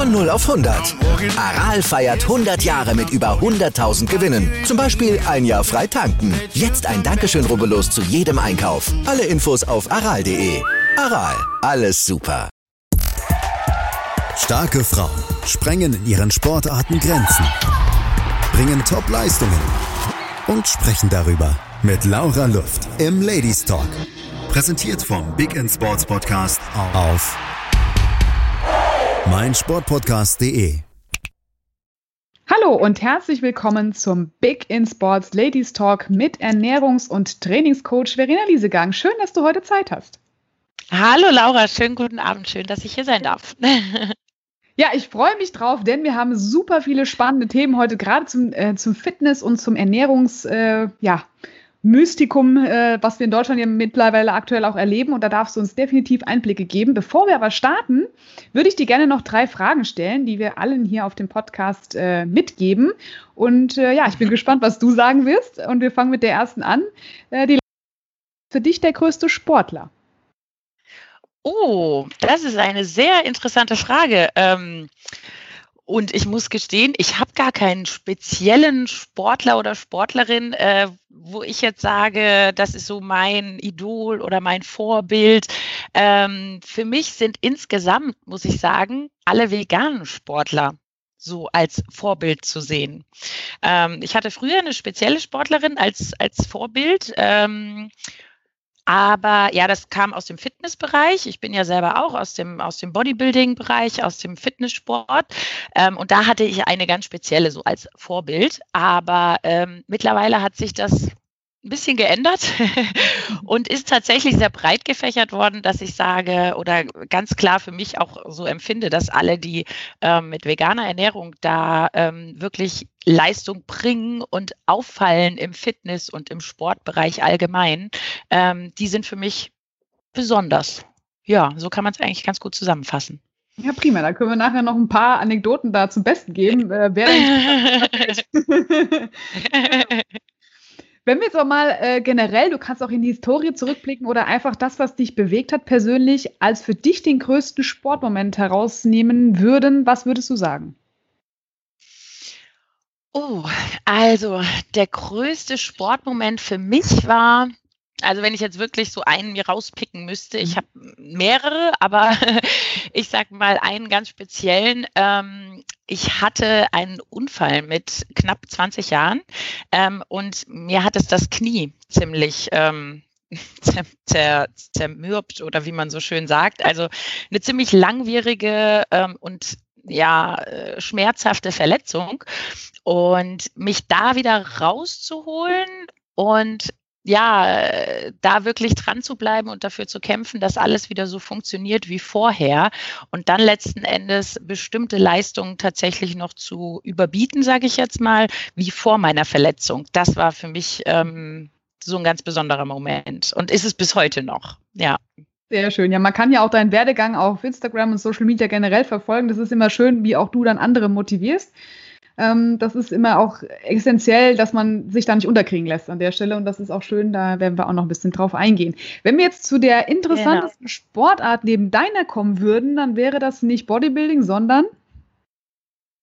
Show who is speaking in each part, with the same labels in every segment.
Speaker 1: Von 0 auf 100. Aral feiert 100 Jahre mit über 100.000 Gewinnen. Zum Beispiel ein Jahr frei tanken. Jetzt ein Dankeschön, rubbellos zu jedem Einkauf. Alle Infos auf aral.de. Aral, alles super.
Speaker 2: Starke Frauen sprengen in ihren Sportarten Grenzen, bringen Top-Leistungen und sprechen darüber mit Laura Luft im Ladies Talk. Präsentiert vom Big in Sports Podcast auf meinsportpodcast.de.
Speaker 3: Hallo und herzlich willkommen zum Big in Sports Ladies Talk mit Ernährungs- und Trainingscoach Verena Liesegang. Schön, dass du heute Zeit hast.
Speaker 4: Hallo Laura, schönen guten Abend, schön, dass ich hier sein darf.
Speaker 3: Ja, ich freue mich drauf, denn wir haben super viele spannende Themen heute, gerade zum, äh, zum Fitness und zum Ernährungs, äh, ja, Mystikum, äh, was wir in Deutschland ja mittlerweile aktuell auch erleben. Und da darfst du uns definitiv Einblicke geben. Bevor wir aber starten, würde ich dir gerne noch drei Fragen stellen, die wir allen hier auf dem Podcast äh, mitgeben. Und äh, ja, ich bin gespannt, was du sagen wirst. Und wir fangen mit der ersten an. Äh, die für dich der größte Sportler?
Speaker 4: Oh, das ist eine sehr interessante Frage. Ähm, und ich muss gestehen, ich habe gar keinen speziellen Sportler oder Sportlerin, äh, wo ich jetzt sage, das ist so mein Idol oder mein Vorbild. Ähm, für mich sind insgesamt, muss ich sagen, alle veganen Sportler so als Vorbild zu sehen. Ähm, ich hatte früher eine spezielle Sportlerin als, als Vorbild. Ähm, aber ja, das kam aus dem Fitnessbereich. Ich bin ja selber auch aus dem, aus dem Bodybuilding-Bereich, aus dem Fitnesssport. Ähm, und da hatte ich eine ganz spezielle so als Vorbild. Aber ähm, mittlerweile hat sich das ein bisschen geändert und ist tatsächlich sehr breit gefächert worden, dass ich sage oder ganz klar für mich auch so empfinde, dass alle, die ähm, mit veganer Ernährung da ähm, wirklich Leistung bringen und auffallen im Fitness- und im Sportbereich allgemein, ähm, die sind für mich besonders. Ja, so kann man es eigentlich ganz gut zusammenfassen.
Speaker 3: Ja, prima. Da können wir nachher noch ein paar Anekdoten da zum Besten geben. Äh, wer Wenn wir jetzt auch mal äh, generell, du kannst auch in die Historie zurückblicken oder einfach das, was dich bewegt hat persönlich, als für dich den größten Sportmoment herausnehmen würden, was würdest du sagen?
Speaker 4: Oh, also der größte Sportmoment für mich war, also wenn ich jetzt wirklich so einen mir rauspicken müsste, ich mhm. habe mehrere, aber ich sage mal einen ganz speziellen. Ähm, ich hatte einen Unfall mit knapp 20 Jahren ähm, und mir hat es das Knie ziemlich ähm, zer, zer, zermürbt oder wie man so schön sagt. Also eine ziemlich langwierige ähm, und ja, äh, schmerzhafte Verletzung. Und mich da wieder rauszuholen und ja, da wirklich dran zu bleiben und dafür zu kämpfen, dass alles wieder so funktioniert wie vorher und dann letzten Endes bestimmte Leistungen tatsächlich noch zu überbieten, sage ich jetzt mal, wie vor meiner Verletzung. Das war für mich ähm, so ein ganz besonderer Moment und ist es bis heute noch. Ja.
Speaker 3: Sehr schön. Ja, man kann ja auch deinen Werdegang auf Instagram und Social Media generell verfolgen. Das ist immer schön, wie auch du dann andere motivierst. Ähm, das ist immer auch essentiell, dass man sich da nicht unterkriegen lässt an der Stelle. Und das ist auch schön, da werden wir auch noch ein bisschen drauf eingehen. Wenn wir jetzt zu der interessantesten genau. Sportart neben deiner kommen würden, dann wäre das nicht Bodybuilding, sondern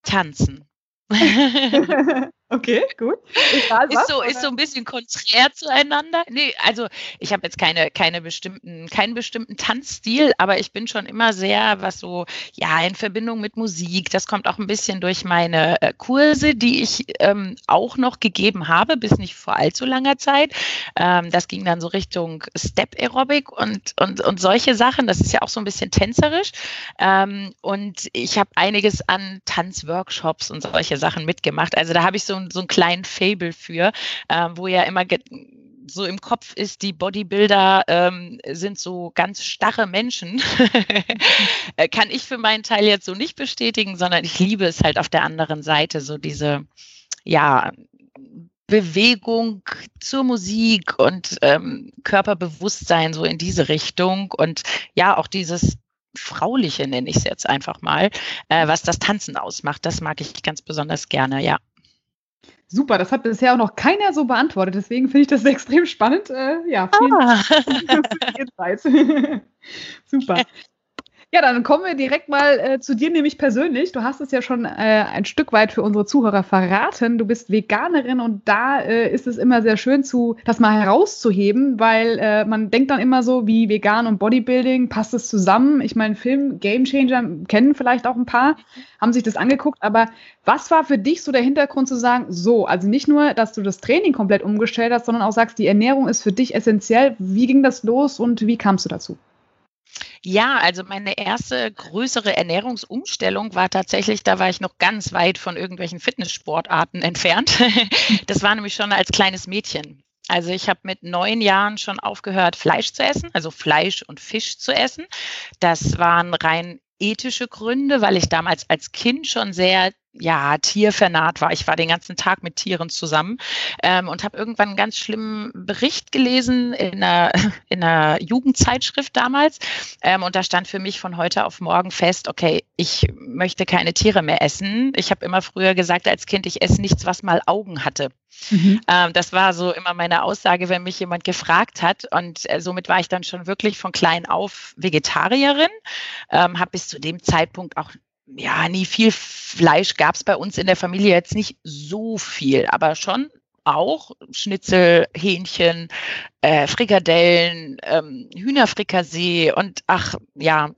Speaker 4: Tanzen.
Speaker 3: Okay, gut.
Speaker 4: Egal, ist, so, ist so ein bisschen konträr zueinander. Nee, also ich habe jetzt keine, keine bestimmten, keinen bestimmten Tanzstil, aber ich bin schon immer sehr, was so, ja, in Verbindung mit Musik. Das kommt auch ein bisschen durch meine äh, Kurse, die ich ähm, auch noch gegeben habe, bis nicht vor allzu langer Zeit. Ähm, das ging dann so Richtung Step Aerobic und, und, und solche Sachen. Das ist ja auch so ein bisschen tänzerisch. Ähm, und ich habe einiges an Tanzworkshops und solche Sachen mitgemacht. Also da habe ich so so, so einen kleinen Fable für, äh, wo ja immer so im Kopf ist, die Bodybuilder ähm, sind so ganz starre Menschen, äh, kann ich für meinen Teil jetzt so nicht bestätigen, sondern ich liebe es halt auf der anderen Seite, so diese, ja, Bewegung zur Musik und ähm, Körperbewusstsein so in diese Richtung und ja, auch dieses Frauliche nenne ich es jetzt einfach mal, äh, was das Tanzen ausmacht. Das mag ich ganz besonders gerne, ja.
Speaker 3: Super, das hat bisher auch noch keiner so beantwortet, deswegen finde ich das extrem spannend. Äh, ja, vielen
Speaker 4: Ah.
Speaker 3: Dank. Super. Ja, dann kommen wir direkt mal äh, zu dir, nämlich persönlich. Du hast es ja schon äh, ein Stück weit für unsere Zuhörer verraten. Du bist Veganerin und da äh, ist es immer sehr schön, zu, das mal herauszuheben, weil äh, man denkt dann immer so, wie vegan und Bodybuilding, passt es zusammen? Ich meine, Film Game Changer kennen vielleicht auch ein paar, haben sich das angeguckt, aber was war für dich so der Hintergrund zu sagen, so, also nicht nur, dass du das Training komplett umgestellt hast, sondern auch sagst, die Ernährung ist für dich essentiell. Wie ging das los und wie kamst du dazu?
Speaker 4: Ja, also meine erste größere Ernährungsumstellung war tatsächlich, da war ich noch ganz weit von irgendwelchen Fitnesssportarten entfernt. Das war nämlich schon als kleines Mädchen. Also ich habe mit neun Jahren schon aufgehört, Fleisch zu essen, also Fleisch und Fisch zu essen. Das waren rein ethische Gründe, weil ich damals als Kind schon sehr ja, tiervernaht war. Ich war den ganzen Tag mit Tieren zusammen ähm, und habe irgendwann einen ganz schlimmen Bericht gelesen in einer, in einer Jugendzeitschrift damals. Ähm, und da stand für mich von heute auf morgen fest, okay, ich möchte keine Tiere mehr essen. Ich habe immer früher gesagt als Kind, ich esse nichts, was mal Augen hatte. Mhm. Ähm, das war so immer meine Aussage, wenn mich jemand gefragt hat. Und äh, somit war ich dann schon wirklich von klein auf Vegetarierin, ähm, habe bis zu dem Zeitpunkt auch ja, nie viel Fleisch gab es bei uns in der Familie jetzt nicht so viel, aber schon auch Schnitzel, Hähnchen, äh, Frikadellen, ähm, Hühnerfrikassee und ach ja,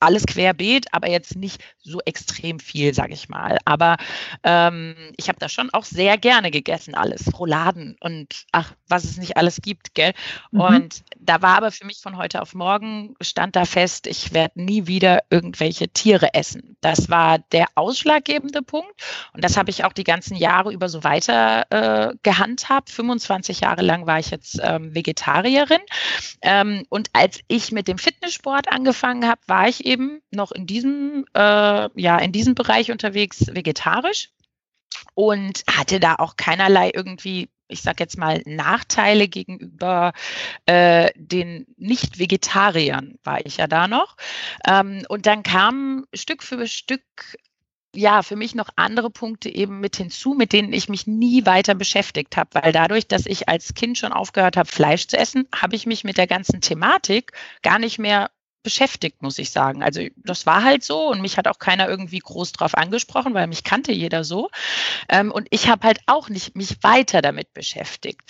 Speaker 4: alles querbeet, aber jetzt nicht so extrem viel, sage ich mal. Aber ähm, ich habe da schon auch sehr gerne gegessen, alles. Rouladen und ach, was es nicht alles gibt, gell? Mhm. Und da war aber für mich von heute auf morgen, stand da fest, ich werde nie wieder irgendwelche Tiere essen. Das war der ausschlaggebende Punkt. Und das habe ich auch die ganzen Jahre über so weiter äh, gehandhabt. 25 Jahre lang war ich jetzt ähm, Vegetarierin. Ähm, und als ich mit dem Fitnesssport angefangen habe, war ich eben noch in diesem, äh, ja, in diesem Bereich unterwegs vegetarisch und hatte da auch keinerlei irgendwie ich sage jetzt mal, Nachteile gegenüber äh, den Nicht-Vegetariern, war ich ja da noch. Ähm, und dann kamen Stück für Stück ja, für mich noch andere Punkte eben mit hinzu, mit denen ich mich nie weiter beschäftigt habe, weil dadurch, dass ich als Kind schon aufgehört habe, Fleisch zu essen, habe ich mich mit der ganzen Thematik gar nicht mehr beschäftigt, muss ich sagen. Also das war halt so und mich hat auch keiner irgendwie groß drauf angesprochen, weil mich kannte jeder so. Ähm, und ich habe halt auch nicht mich weiter damit beschäftigt.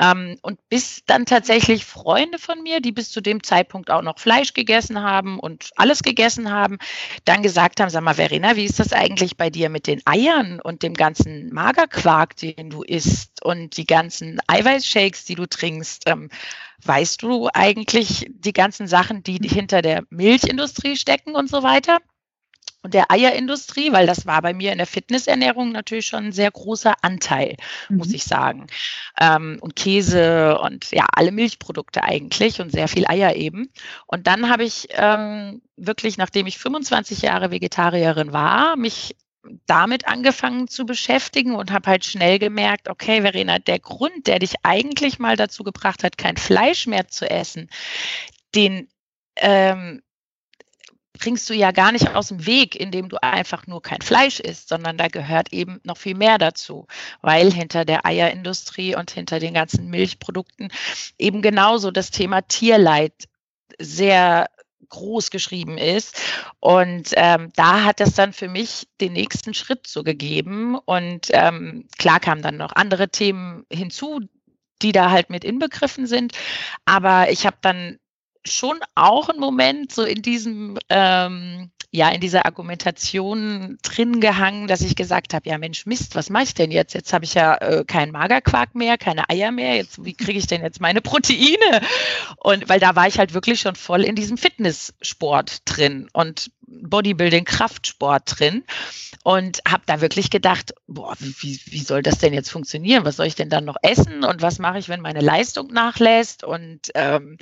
Speaker 4: Ähm, und bis dann tatsächlich Freunde von mir, die bis zu dem Zeitpunkt auch noch Fleisch gegessen haben und alles gegessen haben, dann gesagt haben, sag mal, Verena, wie ist das eigentlich bei dir mit den Eiern und dem ganzen Magerquark, den du isst und die ganzen Eiweißshakes, die du trinkst? Ähm, Weißt du eigentlich die ganzen Sachen, die hinter der Milchindustrie stecken und so weiter? Und der Eierindustrie, weil das war bei mir in der Fitnessernährung natürlich schon ein sehr großer Anteil, mhm. muss ich sagen. Ähm, und Käse und ja, alle Milchprodukte eigentlich und sehr viel Eier eben. Und dann habe ich ähm, wirklich, nachdem ich 25 Jahre Vegetarierin war, mich damit angefangen zu beschäftigen und habe halt schnell gemerkt, okay, Verena, der Grund, der dich eigentlich mal dazu gebracht hat, kein Fleisch mehr zu essen, den ähm, bringst du ja gar nicht aus dem Weg, indem du einfach nur kein Fleisch isst, sondern da gehört eben noch viel mehr dazu, weil hinter der Eierindustrie und hinter den ganzen Milchprodukten eben genauso das Thema Tierleid sehr groß geschrieben ist. Und ähm, da hat es dann für mich den nächsten Schritt so gegeben. Und ähm, klar kamen dann noch andere Themen hinzu, die da halt mit inbegriffen sind. Aber ich habe dann schon auch einen Moment so in diesem ähm, ja in dieser Argumentation drin gehangen, dass ich gesagt habe, ja Mensch, Mist, was mache ich denn jetzt? Jetzt habe ich ja äh, keinen Magerquark mehr, keine Eier mehr. Jetzt, wie kriege ich denn jetzt meine Proteine? Und weil da war ich halt wirklich schon voll in diesem Fitnesssport drin. Und Bodybuilding, Kraftsport drin und habe da wirklich gedacht, boah, wie, wie soll das denn jetzt funktionieren? Was soll ich denn dann noch essen und was mache ich, wenn meine Leistung nachlässt? Und ähm,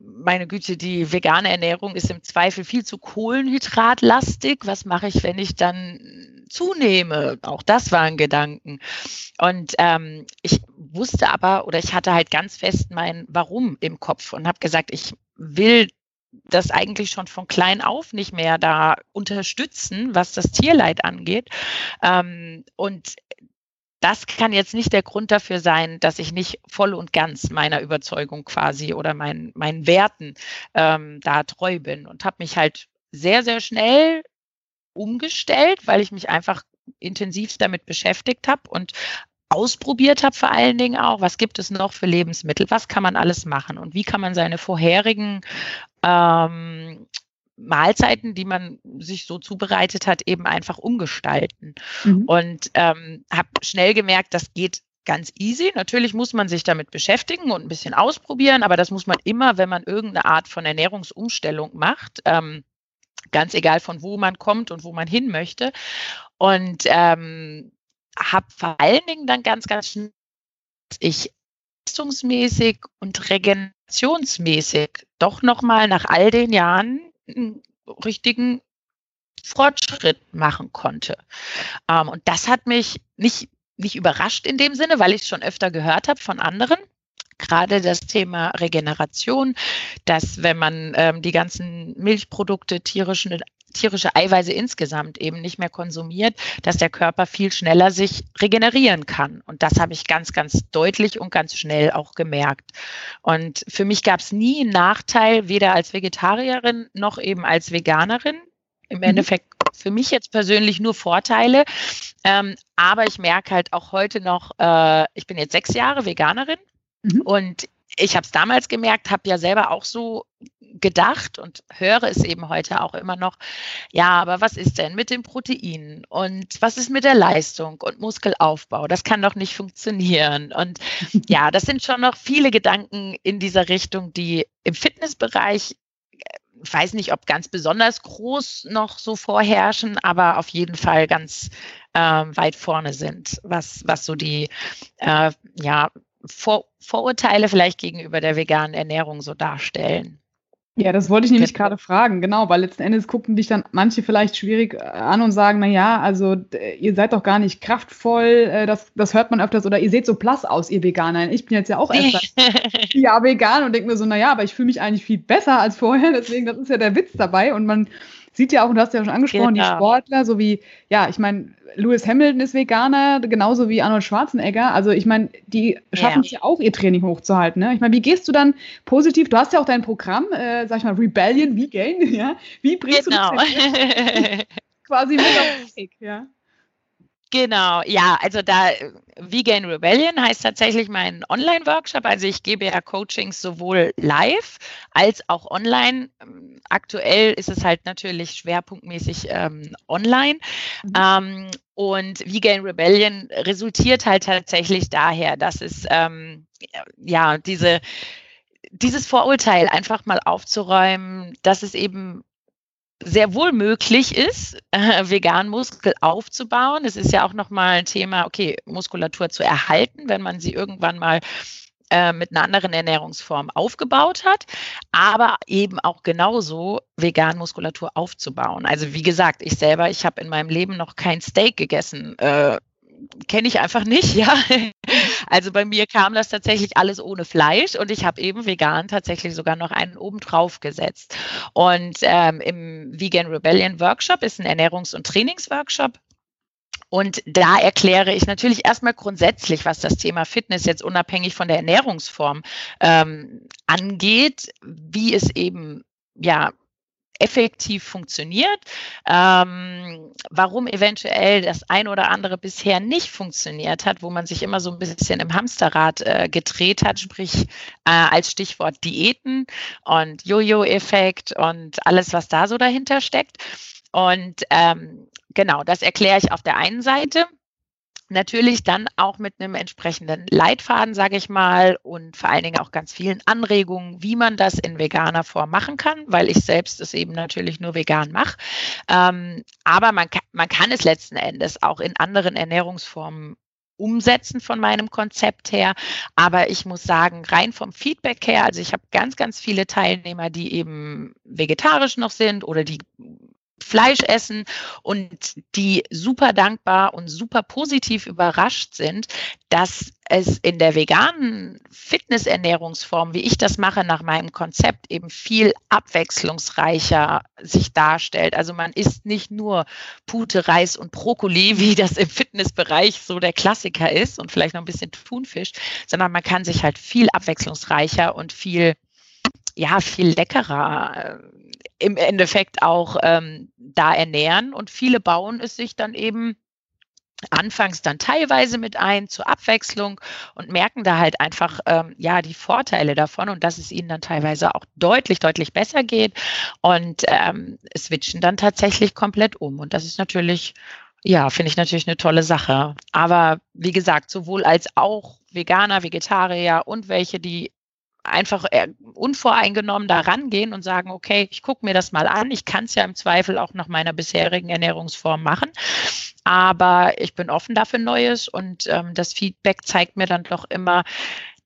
Speaker 4: meine Güte, die vegane Ernährung ist im Zweifel viel zu kohlenhydratlastig. Was mache ich, wenn ich dann zunehme? Auch das waren Gedanken. Und ähm, ich wusste aber oder ich hatte halt ganz fest mein Warum im Kopf und habe gesagt, ich will das eigentlich schon von klein auf nicht mehr da unterstützen, was das Tierleid angeht. Ähm, und das kann jetzt nicht der Grund dafür sein, dass ich nicht voll und ganz meiner Überzeugung quasi oder mein, meinen Werten ähm, da treu bin und habe mich halt sehr, sehr schnell umgestellt, weil ich mich einfach intensiv damit beschäftigt habe und ausprobiert habe, vor allen Dingen auch, was gibt es noch für Lebensmittel, was kann man alles machen und wie kann man seine vorherigen ähm, Mahlzeiten, die man sich so zubereitet hat, eben einfach umgestalten. Mhm. Und ähm, habe schnell gemerkt, das geht ganz easy. Natürlich muss man sich damit beschäftigen und ein bisschen ausprobieren, aber das muss man immer, wenn man irgendeine Art von Ernährungsumstellung macht. Ähm, ganz egal von wo man kommt und wo man hin möchte. Und ähm, habe vor allen Dingen dann ganz, ganz schnell, ich leistungsmäßig und regenerationsmäßig doch nochmal nach all den Jahren einen richtigen Fortschritt machen konnte. Ähm, und das hat mich nicht, nicht überrascht in dem Sinne, weil ich es schon öfter gehört habe von anderen gerade das Thema Regeneration, dass wenn man ähm, die ganzen Milchprodukte, tierischen, tierische Eiweiße insgesamt eben nicht mehr konsumiert, dass der Körper viel schneller sich regenerieren kann. Und das habe ich ganz, ganz deutlich und ganz schnell auch gemerkt. Und für mich gab es nie einen Nachteil, weder als Vegetarierin noch eben als Veganerin. Im mhm. Endeffekt für mich jetzt persönlich nur Vorteile. Ähm, aber ich merke halt auch heute noch, äh, ich bin jetzt sechs Jahre Veganerin Mhm. Und ich habe es damals gemerkt, habe ja selber auch so gedacht und höre es eben heute auch immer noch, ja, aber was ist denn mit den Proteinen und was ist mit der Leistung und Muskelaufbau? Das kann doch nicht funktionieren. Und ja, das sind schon noch viele Gedanken in dieser Richtung, die im Fitnessbereich, ich weiß nicht, ob ganz besonders groß noch so vorherrschen, aber auf jeden Fall ganz äh, weit vorne sind, was, was so die äh, ja, vor, Vorurteile vielleicht gegenüber der veganen Ernährung so darstellen.
Speaker 3: Ja, das wollte ich nämlich gerade fragen, genau, weil letzten Endes gucken dich dann manche vielleicht schwierig äh, an und sagen, na ja, also ihr seid doch gar nicht kraftvoll, äh, das, das hört man öfters, oder ihr seht so blass aus, ihr Veganer. Ich bin jetzt ja auch erst ja vegan und denke mir so, na ja, aber ich fühle mich eigentlich viel besser als vorher, deswegen, das ist ja der Witz dabei und man sieht ja auch, und du hast ja schon angesprochen, genau. die Sportler, so wie, ja, ich meine, Lewis Hamilton ist Veganer, genauso wie Arnold Schwarzenegger. Also ich meine, die schaffen es ja. ja. auch, ihr Training hochzuhalten. Ne? Ich meine, wie gehst du dann positiv? Du hast ja auch dein Programm, äh, sag ich mal, Rebellion Vegan, ja? Wie bringst genau. du das genau. quasi mit auf den Weg, ja?
Speaker 4: Genau, ja, also da Vegan Rebellion heißt tatsächlich mein Online-Workshop. Also ich gebe ja Coachings sowohl live als auch online. Aktuell ist es halt natürlich schwerpunktmäßig ähm, online. Mhm. Ähm, und Vegan Rebellion resultiert halt tatsächlich daher, dass es ähm, ja diese dieses Vorurteil einfach mal aufzuräumen, dass es eben sehr wohl möglich ist, äh, vegan Muskel aufzubauen. Es ist ja auch nochmal ein Thema, okay, Muskulatur zu erhalten, wenn man sie irgendwann mal äh, mit einer anderen Ernährungsform aufgebaut hat, aber eben auch genauso vegan Muskulatur aufzubauen. Also wie gesagt, ich selber, ich habe in meinem Leben noch kein Steak gegessen. Äh, kenne ich einfach nicht, ja. Also bei mir kam das tatsächlich alles ohne Fleisch und ich habe eben vegan tatsächlich sogar noch einen oben drauf gesetzt. Und ähm, im Vegan Rebellion Workshop ist ein Ernährungs- und Trainingsworkshop. Und da erkläre ich natürlich erstmal grundsätzlich, was das Thema Fitness jetzt unabhängig von der Ernährungsform ähm, angeht, wie es eben ja effektiv funktioniert, ähm, warum eventuell das ein oder andere bisher nicht funktioniert hat, wo man sich immer so ein bisschen im Hamsterrad äh, gedreht hat, sprich äh, als Stichwort Diäten und Jojo-Effekt und alles, was da so dahinter steckt. Und ähm, genau, das erkläre ich auf der einen Seite. Natürlich dann auch mit einem entsprechenden Leitfaden, sage ich mal, und vor allen Dingen auch ganz vielen Anregungen, wie man das in veganer Form machen kann, weil ich selbst es eben natürlich nur vegan mache. Ähm, aber man man kann es letzten Endes auch in anderen Ernährungsformen umsetzen von meinem Konzept her. Aber ich muss sagen, rein vom Feedback her, also ich habe ganz, ganz viele Teilnehmer, die eben vegetarisch noch sind oder die Fleisch essen und die super dankbar und super positiv überrascht sind, dass es in der veganen Fitnessernährungsform, wie ich das mache nach meinem Konzept, eben viel abwechslungsreicher sich darstellt. Also man isst nicht nur Pute, Reis und Brokkoli, wie das im Fitnessbereich so der Klassiker ist und vielleicht noch ein bisschen Thunfisch, sondern man kann sich halt viel abwechslungsreicher und viel ja, viel leckerer äh, im Endeffekt auch ähm, da ernähren. Und viele bauen es sich dann eben anfangs dann teilweise mit ein zur Abwechslung und merken da halt einfach ähm, ja die Vorteile davon und dass es ihnen dann teilweise auch deutlich deutlich besser geht. Und ähm, switchen dann tatsächlich komplett um. Und das ist natürlich ja finde ich natürlich eine tolle Sache. Aber wie gesagt sowohl als auch Veganer Vegetarier und welche die einfach äh, unvoreingenommen da rangehen und sagen, okay, ich gucke mir das mal an. Ich kann es ja im Zweifel auch nach meiner bisherigen Ernährungsform machen. Aber ich bin offen dafür Neues und ähm, das Feedback zeigt mir dann doch immer,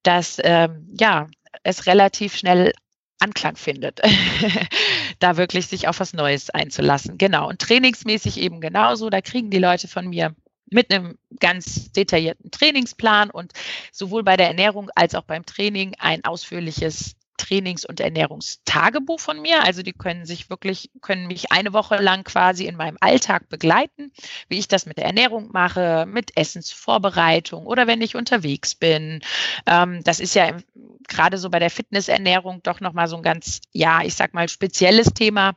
Speaker 4: dass ähm, ja, es relativ schnell Anklang findet, da wirklich sich auf was Neues einzulassen. Genau. Und trainingsmäßig eben genauso. Da kriegen die Leute von mir mit einem ganz detaillierten Trainingsplan und sowohl bei der Ernährung als auch beim Training ein ausführliches Trainings- und Ernährungstagebuch von mir. Also die können sich wirklich, können mich eine Woche lang quasi in meinem Alltag begleiten, wie ich das mit der Ernährung mache, mit Essensvorbereitung oder wenn ich unterwegs bin. Ähm, das ist ja gerade so bei der Fitnessernährung doch nochmal so ein ganz, ja, ich sag mal, spezielles Thema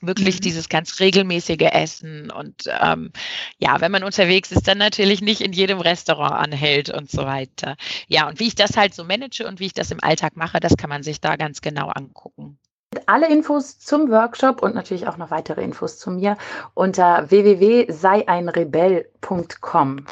Speaker 4: wirklich mhm. dieses ganz regelmäßige Essen und ähm, ja, wenn man unterwegs ist, dann natürlich nicht in jedem Restaurant anhält und so weiter. Ja, und wie ich das halt so manage und wie ich das im Alltag mache, das kann man sich da ganz genau angucken.
Speaker 5: Alle Infos zum Workshop und natürlich auch noch weitere Infos zu mir unter www.seieinrebell.com.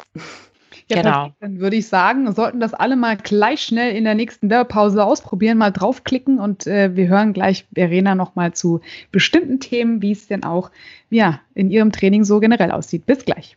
Speaker 3: Ja, genau. Perfekt. Dann würde ich sagen, sollten das alle mal gleich schnell in der nächsten Werbepause ausprobieren, mal draufklicken und äh, wir hören gleich Verena nochmal zu bestimmten Themen, wie es denn auch ja, in ihrem Training so generell aussieht. Bis gleich.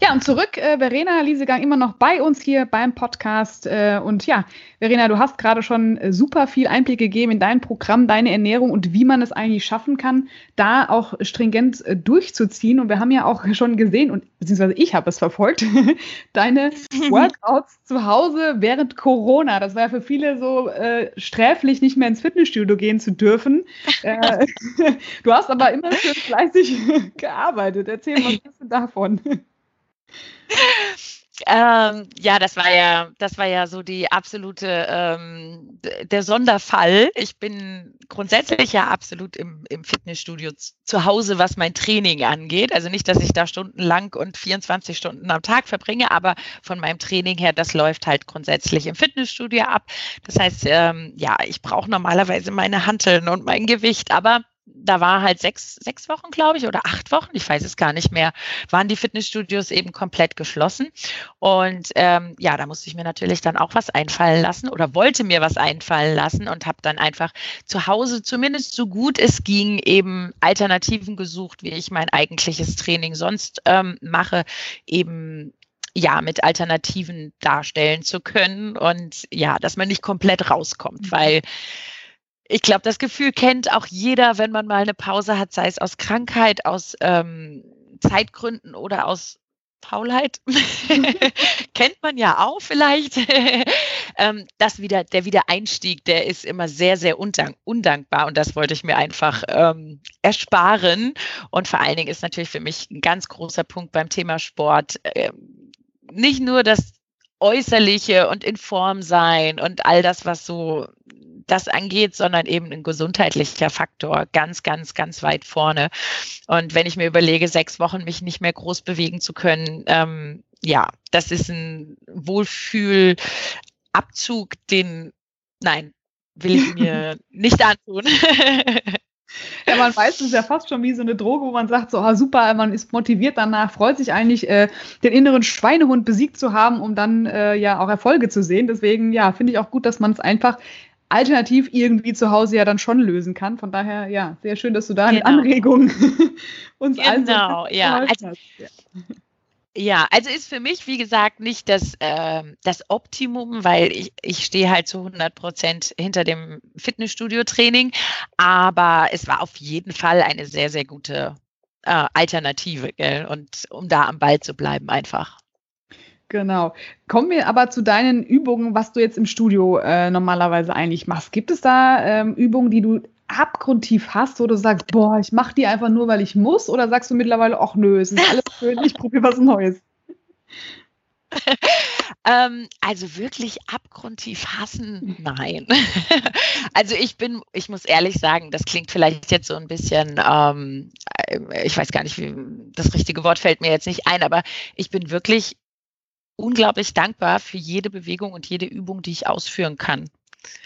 Speaker 3: Ja, und zurück, äh, Verena Liesegang immer noch bei uns hier beim Podcast. Äh, und ja, Verena, du hast gerade schon äh, super viel Einblick gegeben in dein Programm, deine Ernährung und wie man es eigentlich schaffen kann, da auch stringent äh, durchzuziehen. Und wir haben ja auch schon gesehen, und beziehungsweise ich habe es verfolgt, deine Workouts zu Hause während Corona. Das war ja für viele so äh, sträflich, nicht mehr ins Fitnessstudio gehen zu dürfen. Du hast aber immer schön fleißig gearbeitet. Erzähl mal ein bisschen davon.
Speaker 4: Ähm, ja, das war ja, das war ja so die absolute ähm, der Sonderfall. Ich bin grundsätzlich ja absolut im, im Fitnessstudio zu Hause, was mein Training angeht. Also nicht, dass ich da stundenlang und 24 Stunden am Tag verbringe, aber von meinem Training her, das läuft halt grundsätzlich im Fitnessstudio ab. Das heißt, ähm, ja, ich brauche normalerweise meine Hanteln und mein Gewicht, aber da war halt sechs, sechs Wochen, glaube ich, oder acht Wochen, ich weiß es gar nicht mehr, waren die Fitnessstudios eben komplett geschlossen. Und ähm, ja, da musste ich mir natürlich dann auch was einfallen lassen oder wollte mir was einfallen lassen und habe dann einfach zu Hause, zumindest so gut es ging, eben Alternativen gesucht, wie ich mein eigentliches Training sonst ähm, mache, eben ja, mit Alternativen darstellen zu können und ja, dass man nicht komplett rauskommt, mhm. weil ich glaube, das Gefühl kennt auch jeder, wenn man mal eine Pause hat, sei es aus Krankheit, aus ähm, Zeitgründen oder aus Faulheit, kennt man ja auch vielleicht. ähm, das wieder, der Wiedereinstieg, der ist immer sehr, sehr undank undankbar und das wollte ich mir einfach ähm, ersparen. Und vor allen Dingen ist natürlich für mich ein ganz großer Punkt beim Thema Sport äh, nicht nur das Äußerliche und in Form sein und all das, was so das angeht, sondern eben ein gesundheitlicher Faktor ganz, ganz, ganz weit vorne. Und wenn ich mir überlege, sechs Wochen mich nicht mehr groß bewegen zu können, ähm, ja, das ist ein Wohlfühlabzug, den, nein, will ich mir nicht antun.
Speaker 3: Ja, man weiß, es ist ja fast schon wie so eine Droge, wo man sagt, so ah, super, man ist motiviert danach, freut sich eigentlich, äh, den inneren Schweinehund besiegt zu haben, um dann äh, ja auch Erfolge zu sehen. Deswegen, ja, finde ich auch gut, dass man es einfach alternativ irgendwie zu Hause ja dann schon lösen kann. Von daher, ja, sehr schön, dass du da genau. eine Anregung uns
Speaker 4: genau, also ja. Also, ja. Ja, also ist für mich, wie gesagt, nicht das, äh, das Optimum, weil ich, ich stehe halt zu 100 Prozent hinter dem Fitnessstudio-Training, aber es war auf jeden Fall eine sehr, sehr gute äh, Alternative, gell? Und um da am Ball zu bleiben einfach.
Speaker 3: Genau. Kommen wir aber zu deinen Übungen, was du jetzt im Studio äh, normalerweise eigentlich machst. Gibt es da ähm, Übungen, die du abgrundtief hast, wo du sagst, boah, ich mache die einfach nur, weil ich muss? Oder sagst du mittlerweile, ach nö, es ist alles schön, ich probiere was Neues?
Speaker 4: ähm, also wirklich abgrundtief hassen, nein. also ich bin, ich muss ehrlich sagen, das klingt vielleicht jetzt so ein bisschen, ähm, ich weiß gar nicht, wie das richtige Wort fällt mir jetzt nicht ein, aber ich bin wirklich unglaublich dankbar für jede Bewegung und jede Übung, die ich ausführen kann.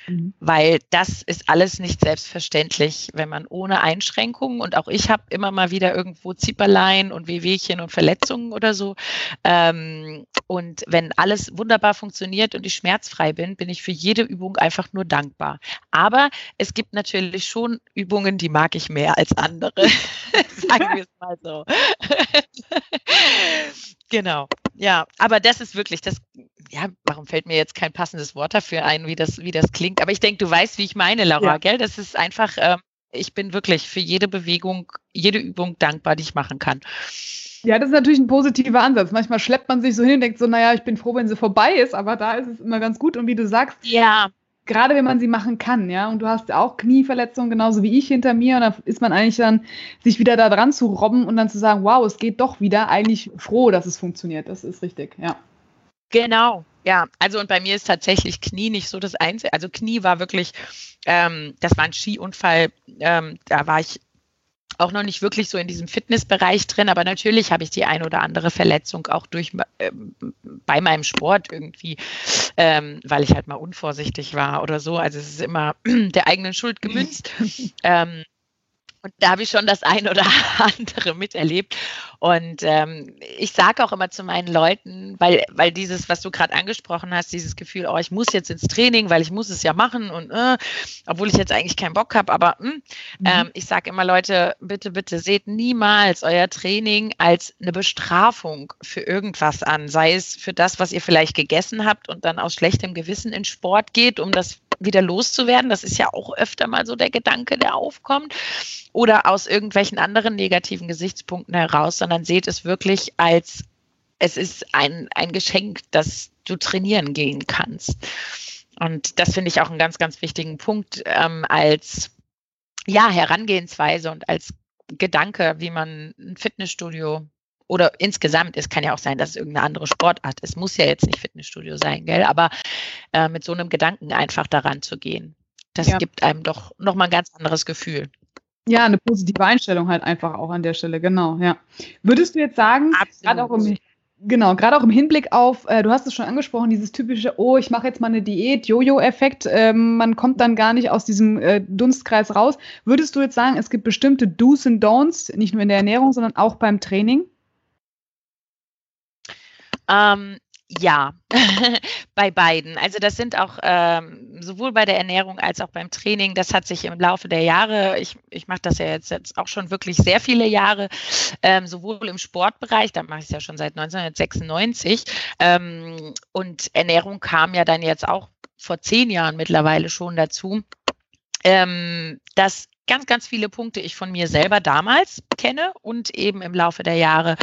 Speaker 4: Mhm. Weil das ist alles nicht selbstverständlich, wenn man ohne Einschränkungen und auch ich habe immer mal wieder irgendwo Zieperlein und Wehwehchen und Verletzungen oder so. Ähm, und wenn alles wunderbar funktioniert und ich schmerzfrei bin, bin ich für jede Übung einfach nur dankbar. Aber es gibt natürlich schon Übungen, die mag ich mehr als andere. Sagen wir es mal so. Genau. Ja, aber das ist wirklich das, ja, warum fällt mir jetzt kein passendes Wort dafür ein, wie das, wie das klingt? Aber ich denke, du weißt, wie ich meine, Laura, ja. gell? Das ist einfach, äh, ich bin wirklich für jede Bewegung, jede Übung dankbar, die ich machen kann.
Speaker 3: Ja, das ist natürlich ein positiver Ansatz. Manchmal schleppt man sich so hin und denkt so, naja, ich bin froh, wenn sie vorbei ist, aber da ist es immer ganz gut. Und wie du sagst,
Speaker 4: ja.
Speaker 3: Gerade wenn man sie machen kann, ja, und du hast auch Knieverletzungen, genauso wie ich hinter mir, und da ist man eigentlich dann, sich wieder da dran zu robben und dann zu sagen, wow, es geht doch wieder, eigentlich froh, dass es funktioniert. Das ist richtig, ja.
Speaker 4: Genau, ja. Also und bei mir ist tatsächlich Knie nicht so das Einzige. Also Knie war wirklich, ähm, das war ein Skiunfall. Ähm, da war ich auch noch nicht wirklich so in diesem Fitnessbereich drin, aber natürlich habe ich die ein oder andere Verletzung auch durch äh, bei meinem Sport irgendwie, ähm, weil ich halt mal unvorsichtig war oder so. Also es ist immer der eigenen Schuld gemünzt. ähm, und da habe ich schon das ein oder andere miterlebt. Und ähm, ich sage auch immer zu meinen Leuten, weil, weil dieses, was du gerade angesprochen hast, dieses Gefühl, oh, ich muss jetzt ins Training, weil ich muss es ja machen und äh, obwohl ich jetzt eigentlich keinen Bock habe, aber mh, hm, mhm. ähm, ich sage immer, Leute, bitte, bitte seht niemals euer Training als eine Bestrafung für irgendwas an, sei es für das, was ihr vielleicht gegessen habt und dann aus schlechtem Gewissen in Sport geht, um das wieder loszuwerden. Das ist ja auch öfter mal so der Gedanke, der aufkommt. Oder aus irgendwelchen anderen negativen Gesichtspunkten heraus, sondern seht es wirklich als, es ist ein, ein Geschenk, dass du trainieren gehen kannst. Und das finde ich auch einen ganz, ganz wichtigen Punkt ähm, als ja, Herangehensweise und als Gedanke, wie man ein Fitnessstudio oder insgesamt, es kann ja auch sein, dass es irgendeine andere Sportart ist. Muss ja jetzt nicht Fitnessstudio sein, gell? Aber äh, mit so einem Gedanken einfach daran zu gehen, das ja. gibt einem doch nochmal ein ganz anderes Gefühl.
Speaker 3: Ja, eine positive Einstellung halt einfach auch an der Stelle, genau, ja. Würdest du jetzt sagen, gerade auch im, genau, gerade auch im Hinblick auf, äh, du hast es schon angesprochen, dieses typische, oh, ich mache jetzt mal eine Diät, Jojo-Effekt, äh, man kommt dann gar nicht aus diesem äh, Dunstkreis raus. Würdest du jetzt sagen, es gibt bestimmte Do's und Don'ts, nicht nur in der Ernährung, sondern auch beim Training?
Speaker 4: Ähm, ja, bei beiden. Also das sind auch ähm, sowohl bei der Ernährung als auch beim Training, das hat sich im Laufe der Jahre, ich, ich mache das ja jetzt, jetzt auch schon wirklich sehr viele Jahre, ähm, sowohl im Sportbereich, da mache ich es ja schon seit 1996, ähm, und Ernährung kam ja dann jetzt auch vor zehn Jahren mittlerweile schon dazu, ähm, dass ganz, ganz viele Punkte ich von mir selber damals kenne und eben im Laufe der Jahre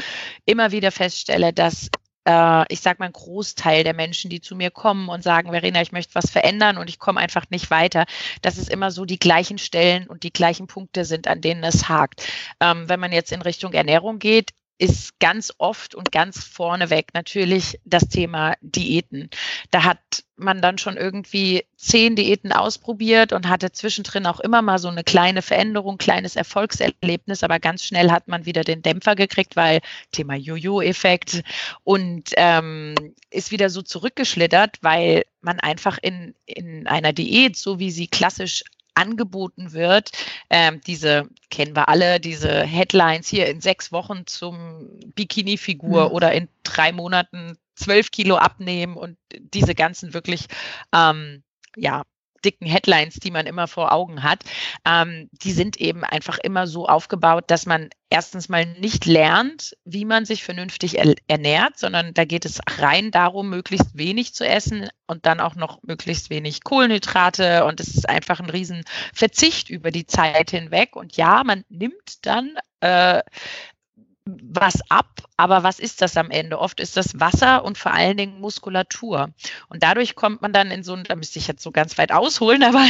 Speaker 4: immer wieder feststelle, dass äh, ich sage mal, ein Großteil der Menschen, die zu mir kommen und sagen, Verena, ich möchte was verändern und ich komme einfach nicht weiter, dass es immer so die gleichen Stellen und die gleichen Punkte sind, an denen es hakt. Ähm, wenn man jetzt in Richtung Ernährung geht, ist ganz oft und ganz vorneweg natürlich das Thema Diäten. Da hat man dann schon irgendwie zehn Diäten ausprobiert und hatte zwischendrin auch immer mal so eine kleine Veränderung, kleines Erfolgserlebnis, aber ganz schnell hat man wieder den Dämpfer gekriegt, weil Thema Jojo-Effekt und ähm, ist wieder so zurückgeschlittert, weil man einfach in, in einer Diät, so wie sie klassisch angeboten wird. Ähm, diese kennen wir alle, diese Headlines hier in sechs Wochen zum Bikini-Figur mhm. oder in drei Monaten zwölf Kilo abnehmen und diese ganzen wirklich ähm, ja, dicken Headlines, die man immer vor Augen hat, ähm, die sind eben einfach immer so aufgebaut, dass man erstens mal nicht lernt, wie man sich vernünftig ernährt, sondern da geht es rein darum, möglichst wenig zu essen und dann auch noch möglichst wenig Kohlenhydrate. Und es ist einfach ein riesen Verzicht über die Zeit hinweg. Und ja, man nimmt dann äh, was ab, aber was ist das am Ende? Oft ist das Wasser und vor allen Dingen Muskulatur. Und dadurch kommt man dann in so ein, da müsste ich jetzt so ganz weit ausholen, aber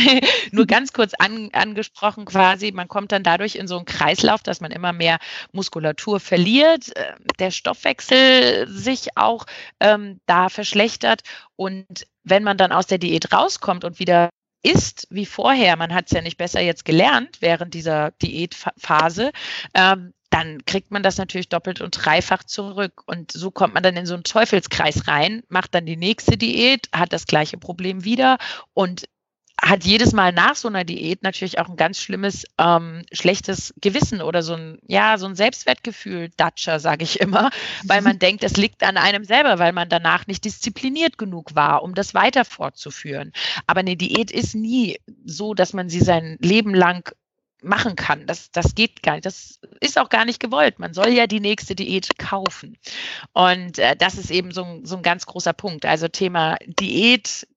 Speaker 4: nur ganz kurz an, angesprochen quasi, man kommt dann dadurch in so einen Kreislauf, dass man immer mehr Muskulatur verliert, äh, der Stoffwechsel sich auch ähm, da verschlechtert und wenn man dann aus der Diät rauskommt und wieder ist wie vorher, man hat es ja nicht besser jetzt gelernt während dieser Diätphase, ähm, dann kriegt man das natürlich doppelt und dreifach zurück. Und so kommt man dann in so einen Teufelskreis rein, macht dann die nächste Diät, hat das gleiche Problem wieder und hat jedes Mal nach so einer Diät natürlich auch ein ganz schlimmes, ähm, schlechtes Gewissen oder so ein, ja, so ein Selbstwertgefühl, Datscher, sage ich immer, weil man denkt, es liegt an einem selber, weil man danach nicht diszipliniert genug war, um das weiter fortzuführen. Aber eine Diät ist nie so, dass man sie sein Leben lang machen kann. Das, das geht gar nicht. Das ist auch gar nicht gewollt. Man soll ja die nächste Diät kaufen. Und äh, das ist eben so ein, so ein ganz großer Punkt. Also Thema Diät,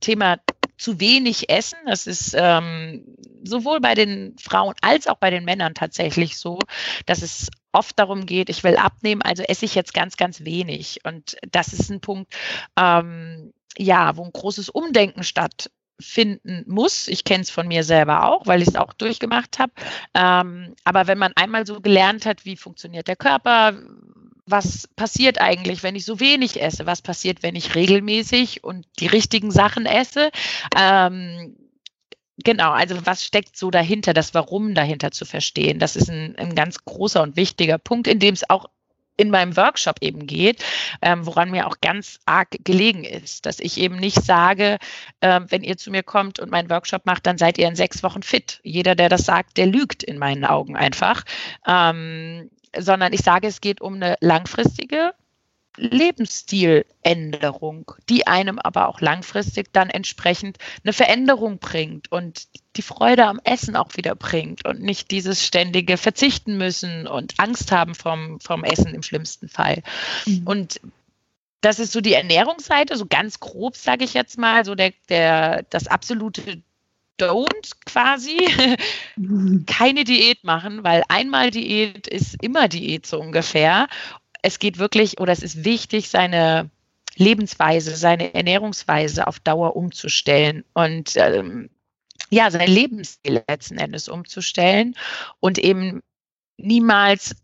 Speaker 4: Thema zu wenig essen. Das ist ähm, sowohl bei den Frauen als auch bei den Männern tatsächlich so, dass es oft darum geht, ich will abnehmen, also esse ich jetzt ganz, ganz wenig. Und das ist ein Punkt, ähm, ja, wo ein großes Umdenken statt finden muss. Ich kenne es von mir selber auch, weil ich es auch durchgemacht habe. Ähm, aber wenn man einmal so gelernt hat, wie funktioniert der Körper, was passiert eigentlich, wenn ich so wenig esse, was passiert, wenn ich regelmäßig und die richtigen Sachen esse, ähm, Genau, also was steckt so dahinter, das Warum dahinter zu verstehen, das ist ein, ein ganz großer und wichtiger Punkt, in dem es auch in meinem Workshop eben geht, ähm, woran mir auch ganz arg gelegen ist, dass ich eben nicht sage, äh, wenn ihr zu mir kommt und meinen Workshop macht, dann seid ihr in sechs Wochen fit. Jeder, der das sagt, der lügt in meinen Augen einfach. Ähm, sondern ich sage, es geht um eine langfristige Lebensstiländerung, die einem aber auch langfristig dann entsprechend eine Veränderung bringt und die Freude am Essen auch wieder bringt und nicht dieses ständige Verzichten müssen und Angst haben vom, vom Essen im schlimmsten Fall. Mhm. Und das ist so die Ernährungsseite, so ganz grob sage ich jetzt mal, so der, der, das absolute Don't quasi keine Diät machen, weil einmal Diät ist immer Diät so ungefähr es geht wirklich oder es ist wichtig, seine Lebensweise, seine Ernährungsweise auf Dauer umzustellen und ähm, ja, sein Lebensstil letzten Endes umzustellen und eben niemals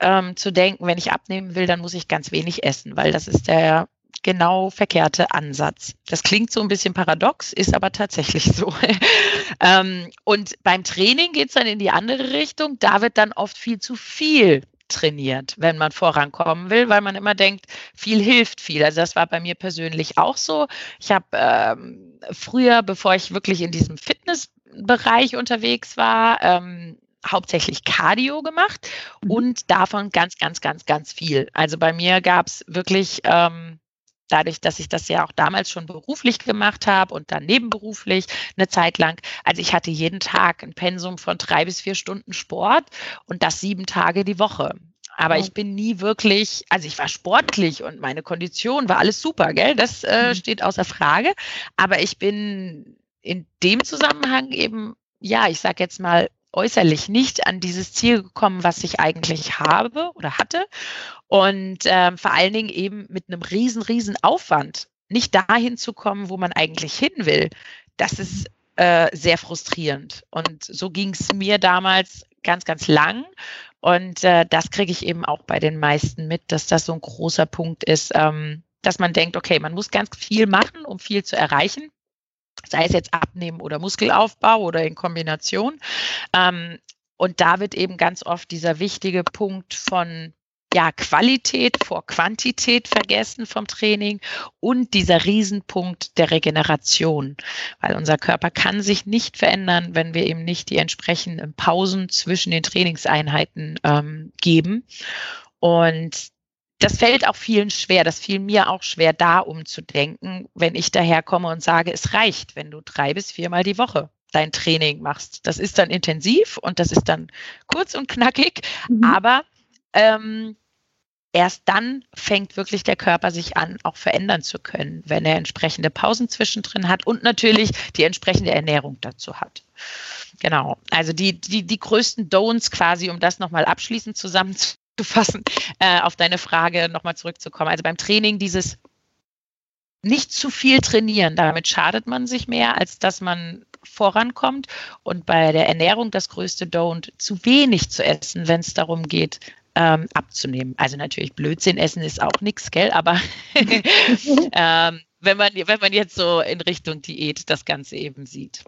Speaker 4: ähm, zu denken, wenn ich abnehmen will, dann muss ich ganz wenig essen, weil das ist der genau verkehrte Ansatz. Das klingt so ein bisschen paradox, ist aber tatsächlich so. ähm, und beim Training geht es dann in die andere Richtung. Da wird dann oft viel zu viel trainiert, wenn man vorankommen will, weil man immer denkt, viel hilft viel. Also das war bei mir persönlich auch so. Ich habe ähm, früher, bevor ich wirklich in diesem Fitnessbereich unterwegs war, ähm, hauptsächlich Cardio gemacht mhm. und davon ganz, ganz, ganz, ganz viel. Also bei mir gab es wirklich ähm, dadurch, dass ich das ja auch damals schon beruflich gemacht habe und dann nebenberuflich eine Zeit lang. Also ich hatte jeden Tag ein Pensum von drei bis vier Stunden Sport und das sieben Tage die Woche. Aber ich bin nie wirklich, also ich war sportlich und meine Kondition war alles super, gell? Das äh, mhm. steht außer Frage. Aber ich bin in dem Zusammenhang eben, ja, ich sag jetzt mal, äußerlich nicht an dieses Ziel gekommen, was ich eigentlich habe oder hatte. Und äh, vor allen Dingen eben mit einem riesen, riesen Aufwand nicht dahin zu kommen, wo man eigentlich hin will. Das ist äh, sehr frustrierend. Und so ging es mir damals ganz, ganz lang. Und äh, das kriege ich eben auch bei den meisten mit, dass das so ein großer Punkt ist, ähm, dass man denkt, okay, man muss ganz viel machen, um viel zu erreichen sei es jetzt Abnehmen oder Muskelaufbau oder in Kombination. Ähm, und da wird eben ganz oft dieser wichtige Punkt von ja, Qualität vor Quantität vergessen vom Training und dieser Riesenpunkt der Regeneration, weil unser Körper kann sich nicht verändern, wenn wir ihm nicht die entsprechenden Pausen zwischen den Trainingseinheiten ähm, geben. Und das fällt auch vielen schwer. Das fiel mir auch schwer, da umzudenken, wenn ich daherkomme und sage, es reicht, wenn du drei bis viermal die Woche dein Training machst. Das ist dann intensiv und das ist dann kurz und knackig, mhm. aber ähm, erst dann fängt wirklich der Körper sich an, auch verändern zu können, wenn er entsprechende Pausen zwischendrin hat und natürlich die entsprechende Ernährung dazu hat. Genau, also die, die, die größten Don'ts quasi, um das nochmal abschließend zusammenzufassen fassen, äh, auf deine Frage nochmal zurückzukommen. Also beim Training dieses nicht zu viel trainieren, damit schadet man sich mehr, als dass man vorankommt. Und bei der Ernährung das größte Don't, zu wenig zu essen, wenn es darum geht, ähm, abzunehmen. Also natürlich Blödsinn essen ist auch nichts, gell? Aber ähm, wenn, man, wenn man jetzt so in Richtung Diät das Ganze eben sieht.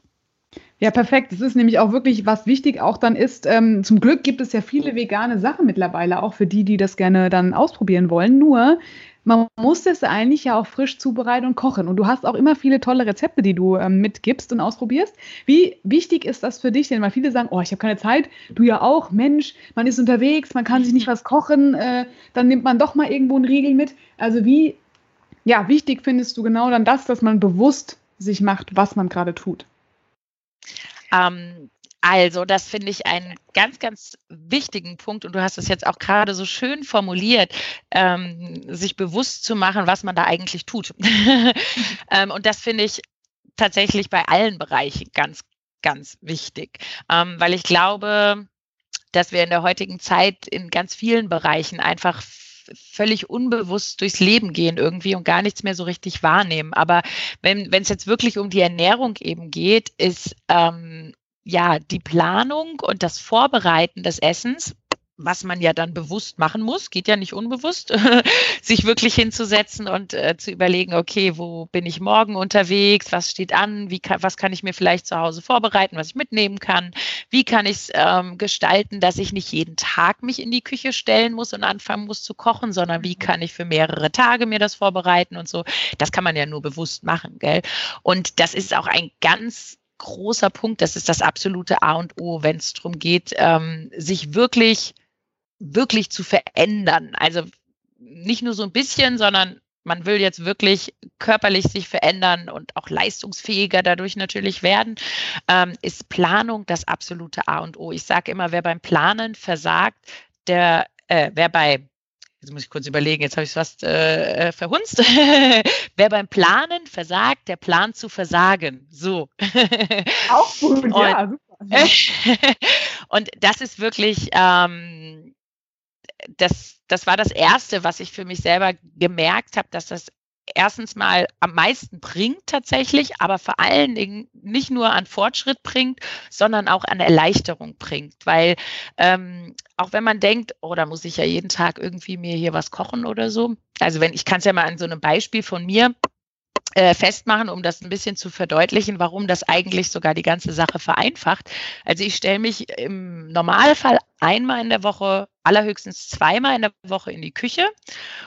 Speaker 3: Ja, perfekt. Das ist nämlich auch wirklich, was wichtig auch dann ist. Ähm, zum Glück gibt es ja viele vegane Sachen mittlerweile, auch für die, die das gerne dann ausprobieren wollen. Nur, man muss das eigentlich ja auch frisch zubereiten und kochen. Und du hast auch immer viele tolle Rezepte, die du ähm, mitgibst und ausprobierst. Wie wichtig ist das für dich denn? Weil viele sagen, oh, ich habe keine Zeit. Du ja auch. Mensch, man ist unterwegs, man kann sich nicht was kochen. Äh, dann nimmt man doch mal irgendwo einen Riegel mit. Also wie, ja, wichtig findest du genau dann das, dass man bewusst sich macht, was man gerade tut?
Speaker 4: Ähm, also, das finde ich einen ganz, ganz wichtigen Punkt und du hast es jetzt auch gerade so schön formuliert, ähm, sich bewusst zu machen, was man da eigentlich tut. ähm, und das finde ich tatsächlich bei allen Bereichen ganz, ganz wichtig, ähm, weil ich glaube, dass wir in der heutigen Zeit in ganz vielen Bereichen einfach völlig unbewusst durchs Leben gehen irgendwie und gar nichts mehr so richtig wahrnehmen. Aber wenn es jetzt wirklich um die Ernährung eben geht, ist ähm, ja die Planung und das Vorbereiten des Essens was man ja dann bewusst machen muss, geht ja nicht unbewusst, sich wirklich hinzusetzen und äh, zu überlegen, okay, wo bin ich morgen unterwegs, was steht an, wie kann, was kann ich mir vielleicht zu Hause vorbereiten, was ich mitnehmen kann, wie kann ich es ähm, gestalten, dass ich nicht jeden Tag mich in die Küche stellen muss und anfangen muss zu kochen, sondern wie kann ich für mehrere Tage mir das vorbereiten und so. Das kann man ja nur bewusst machen, gell? Und das ist auch ein ganz großer Punkt, das ist das absolute A und O, wenn es darum geht, ähm, sich wirklich wirklich zu verändern. Also nicht nur so ein bisschen, sondern man will jetzt wirklich körperlich sich verändern und auch leistungsfähiger dadurch natürlich werden, ähm, ist Planung das absolute A und O. Ich sage immer, wer beim Planen versagt, der, äh, wer bei Jetzt muss ich kurz überlegen, jetzt habe ich es fast äh, äh verhunzt. Wer beim Planen versagt, der plant zu versagen. So.
Speaker 3: Auch gut, und, ja, super.
Speaker 4: und das ist wirklich ähm, das, das war das Erste, was ich für mich selber gemerkt habe, dass das erstens mal am meisten bringt tatsächlich, aber vor allen Dingen nicht nur an Fortschritt bringt, sondern auch an Erleichterung bringt. Weil ähm, auch wenn man denkt, oh, da muss ich ja jeden Tag irgendwie mir hier was kochen oder so. Also wenn ich kann es ja mal an so einem Beispiel von mir äh, festmachen, um das ein bisschen zu verdeutlichen, warum das eigentlich sogar die ganze Sache vereinfacht. Also ich stelle mich im Normalfall einmal in der Woche, allerhöchstens zweimal in der Woche in die Küche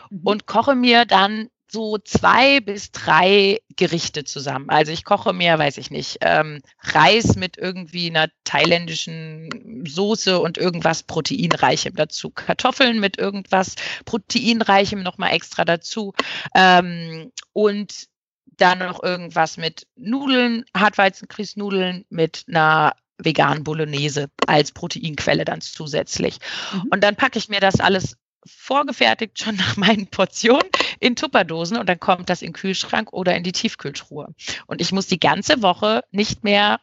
Speaker 4: mhm. und koche mir dann so zwei bis drei Gerichte zusammen. Also ich koche mir, weiß ich nicht, ähm, Reis mit irgendwie einer thailändischen Soße und irgendwas Proteinreichem dazu. Kartoffeln mit irgendwas Proteinreichem nochmal extra dazu. Ähm, und dann noch irgendwas mit Nudeln, Hartweizengrießnudeln mit einer veganen Bolognese als Proteinquelle dann zusätzlich. Mhm. Und dann packe ich mir das alles vorgefertigt schon nach meinen Portionen in Tupperdosen und dann kommt das in den Kühlschrank oder in die Tiefkühltruhe. Und ich muss die ganze Woche nicht mehr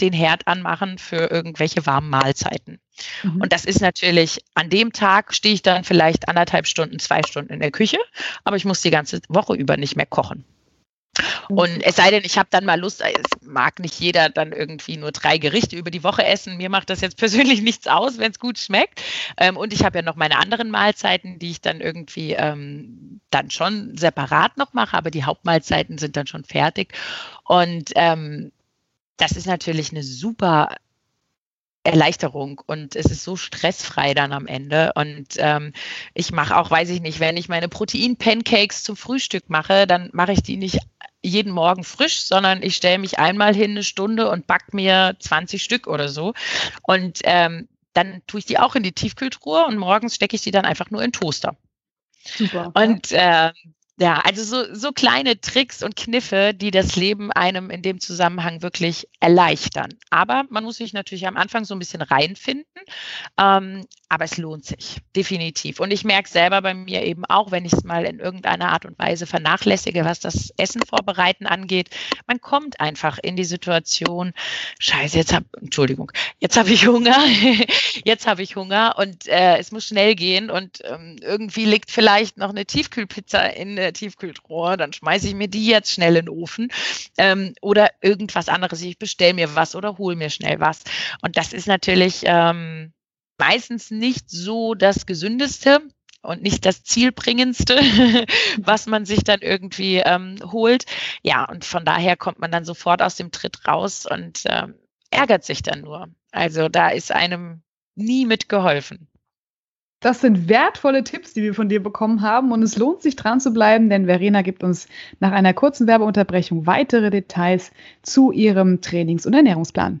Speaker 4: den Herd anmachen für irgendwelche warmen Mahlzeiten.
Speaker 3: Mhm.
Speaker 4: Und das ist natürlich, an dem Tag stehe ich dann vielleicht anderthalb Stunden, zwei Stunden in der Küche, aber ich muss die ganze Woche über nicht mehr kochen. Und es sei denn, ich habe dann mal Lust, es mag nicht jeder dann irgendwie nur drei Gerichte über die Woche essen. Mir macht das jetzt persönlich nichts aus, wenn es gut schmeckt. Ähm, und ich habe ja noch meine anderen Mahlzeiten, die ich dann irgendwie ähm, dann schon separat noch mache, aber die Hauptmahlzeiten sind dann schon fertig. Und ähm, das ist natürlich eine super Erleichterung und es ist so stressfrei dann am Ende. Und ähm, ich mache auch, weiß ich nicht, wenn ich meine Protein-Pancakes zum Frühstück mache, dann mache ich die nicht jeden Morgen frisch, sondern ich stelle mich einmal hin eine Stunde und back mir 20 Stück oder so. Und ähm, dann tue ich die auch in die Tiefkühltruhe und morgens stecke ich die dann einfach nur in den Toaster.
Speaker 3: Super.
Speaker 4: Und äh, ja, also so, so kleine Tricks und Kniffe, die das Leben einem in dem Zusammenhang wirklich erleichtern. Aber man muss sich natürlich am Anfang so ein bisschen reinfinden. Ähm, aber es lohnt sich, definitiv. Und ich merke selber bei mir eben auch, wenn ich es mal in irgendeiner Art und Weise vernachlässige, was das Essen vorbereiten angeht, man kommt einfach in die Situation, scheiße, jetzt habe, Entschuldigung, jetzt habe ich Hunger, jetzt habe ich Hunger und äh, es muss schnell gehen und ähm, irgendwie liegt vielleicht noch eine Tiefkühlpizza in der Tiefkühltruhe, dann schmeiße ich mir die jetzt schnell in den Ofen ähm, oder irgendwas anderes. Ich bestelle mir was oder hole mir schnell was. Und das ist natürlich ähm, meistens nicht so das Gesündeste und nicht das Zielbringendste, was man sich dann irgendwie ähm, holt. Ja, und von daher kommt man dann sofort aus dem Tritt raus und ähm, ärgert sich dann nur. Also da ist einem nie mitgeholfen.
Speaker 3: Das sind wertvolle Tipps, die wir von dir bekommen haben und es lohnt sich dran zu bleiben, denn Verena gibt uns nach einer kurzen Werbeunterbrechung weitere Details zu ihrem Trainings- und Ernährungsplan.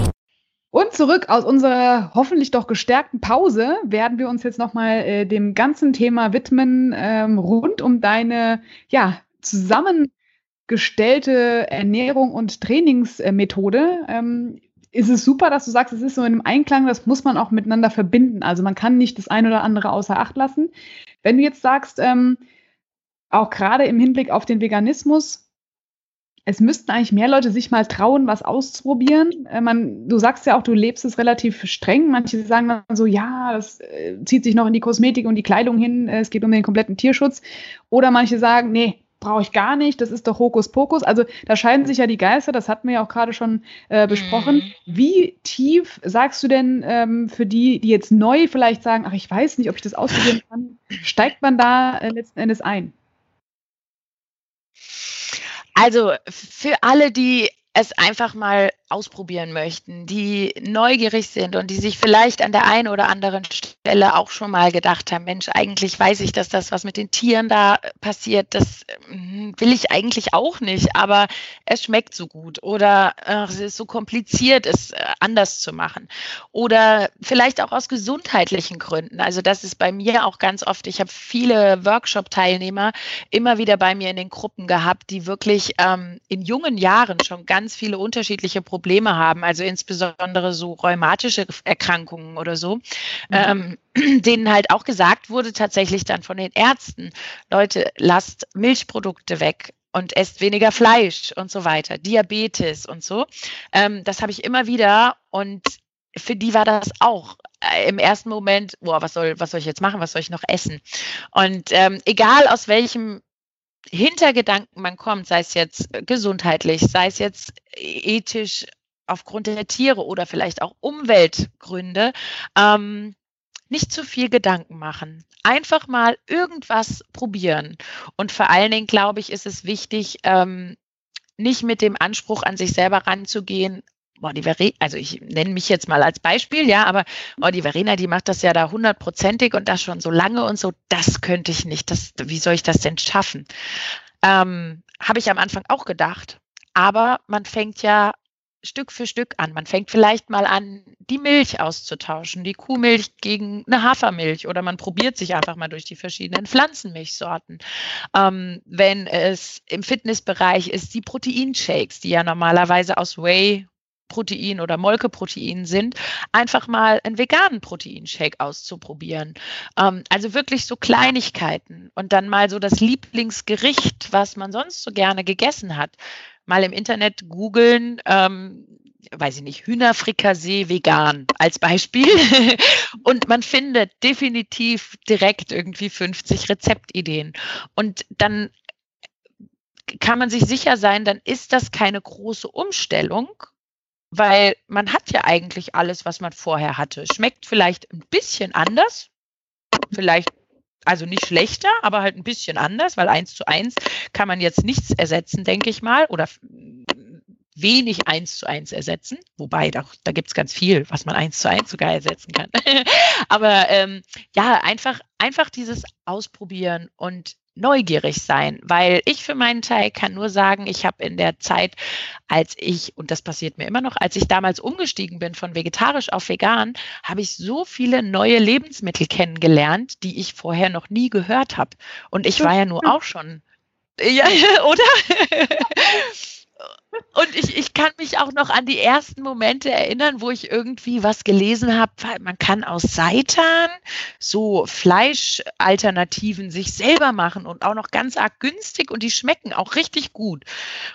Speaker 3: Und zurück aus unserer hoffentlich doch gestärkten Pause werden wir uns jetzt nochmal äh, dem ganzen Thema widmen, ähm, rund um deine ja, zusammengestellte Ernährung und Trainingsmethode. Ähm, ist es super, dass du sagst, es ist so in einem Einklang, das muss man auch miteinander verbinden. Also man kann nicht das eine oder andere außer Acht lassen. Wenn du jetzt sagst, ähm, auch gerade im Hinblick auf den Veganismus, es müssten eigentlich mehr Leute sich mal trauen, was auszuprobieren. Äh, man, du sagst ja auch, du lebst es relativ streng. Manche sagen dann so, ja, das äh, zieht sich noch in die Kosmetik und die Kleidung hin, äh, es geht um den kompletten Tierschutz. Oder manche sagen, nee, brauche ich gar nicht, das ist doch Hokuspokus. Also da scheiden sich ja die Geister, das hatten wir ja auch gerade schon äh, besprochen.
Speaker 4: Mhm.
Speaker 3: Wie tief sagst du denn ähm, für die, die jetzt neu vielleicht sagen, ach, ich weiß nicht, ob ich das ausprobieren kann, steigt man da äh, letzten Endes ein?
Speaker 4: Also für alle, die es einfach mal ausprobieren möchten, die neugierig sind und die sich vielleicht an der einen oder anderen Stelle auch schon mal gedacht haben, Mensch, eigentlich weiß ich, dass das, was mit den Tieren da passiert, das hm, will ich eigentlich auch nicht, aber es schmeckt so gut oder ach, es ist so kompliziert, es äh, anders zu machen. Oder vielleicht auch aus gesundheitlichen Gründen. Also das ist bei mir auch ganz oft, ich habe viele Workshop-Teilnehmer immer wieder bei mir in den Gruppen gehabt, die wirklich ähm, in jungen Jahren schon ganz viele unterschiedliche Probleme Probleme haben, also insbesondere so rheumatische Erkrankungen oder so, mhm. ähm, denen halt auch gesagt wurde, tatsächlich dann von den Ärzten, Leute, lasst Milchprodukte weg und esst weniger Fleisch und so weiter, Diabetes und so. Ähm, das habe ich immer wieder und für die war das auch äh, im ersten Moment, boah, was soll, was soll ich jetzt machen, was soll ich noch essen? Und ähm, egal aus welchem Hintergedanken man kommt, sei es jetzt gesundheitlich, sei es jetzt ethisch aufgrund der Tiere oder vielleicht auch Umweltgründe, ähm, nicht zu viel Gedanken machen. Einfach mal irgendwas probieren. Und vor allen Dingen, glaube ich, ist es wichtig, ähm, nicht mit dem Anspruch an sich selber ranzugehen, boah, die Verena, also ich nenne mich jetzt mal als Beispiel, ja, aber oh, die Verena, die macht das ja da hundertprozentig und das schon so lange und so, das könnte ich nicht. Das, wie soll ich das denn schaffen? Ähm, Habe ich am Anfang auch gedacht. Aber man fängt ja Stück für Stück an. Man fängt vielleicht mal an, die Milch auszutauschen, die Kuhmilch gegen eine Hafermilch oder man probiert sich einfach mal durch die verschiedenen Pflanzenmilchsorten. Ähm, wenn es im Fitnessbereich ist, die Proteinshakes, die ja normalerweise aus Whey Protein oder Molkeprotein sind, einfach mal einen veganen Proteinshake auszuprobieren. Ähm, also wirklich so Kleinigkeiten und dann mal so das Lieblingsgericht, was man sonst so gerne gegessen hat, mal im Internet googeln, ähm, weiß ich nicht, Hühnerfrikassee vegan als Beispiel. und man findet definitiv direkt irgendwie 50 Rezeptideen. Und dann kann man sich sicher sein, dann ist das keine große Umstellung, weil man hat ja eigentlich alles, was man vorher hatte. Schmeckt vielleicht ein bisschen anders, vielleicht also nicht schlechter, aber halt ein bisschen anders, weil eins zu eins kann man jetzt nichts ersetzen, denke ich mal, oder wenig eins zu eins ersetzen, wobei da, da gibt es ganz viel, was man eins zu eins sogar ersetzen kann. aber ähm, ja, einfach, einfach dieses Ausprobieren und neugierig sein, weil ich für meinen Teil kann nur sagen, ich habe in der Zeit, als ich, und das passiert mir immer noch, als ich damals umgestiegen bin von vegetarisch auf vegan, habe ich so viele neue Lebensmittel kennengelernt, die ich vorher noch nie gehört habe. Und ich war ja nur auch schon, ja, oder? Und ich, ich kann mich auch noch an die ersten Momente erinnern, wo ich irgendwie was gelesen habe. Man kann aus Seitan so Fleischalternativen sich selber machen und auch noch ganz arg günstig und die schmecken auch richtig gut.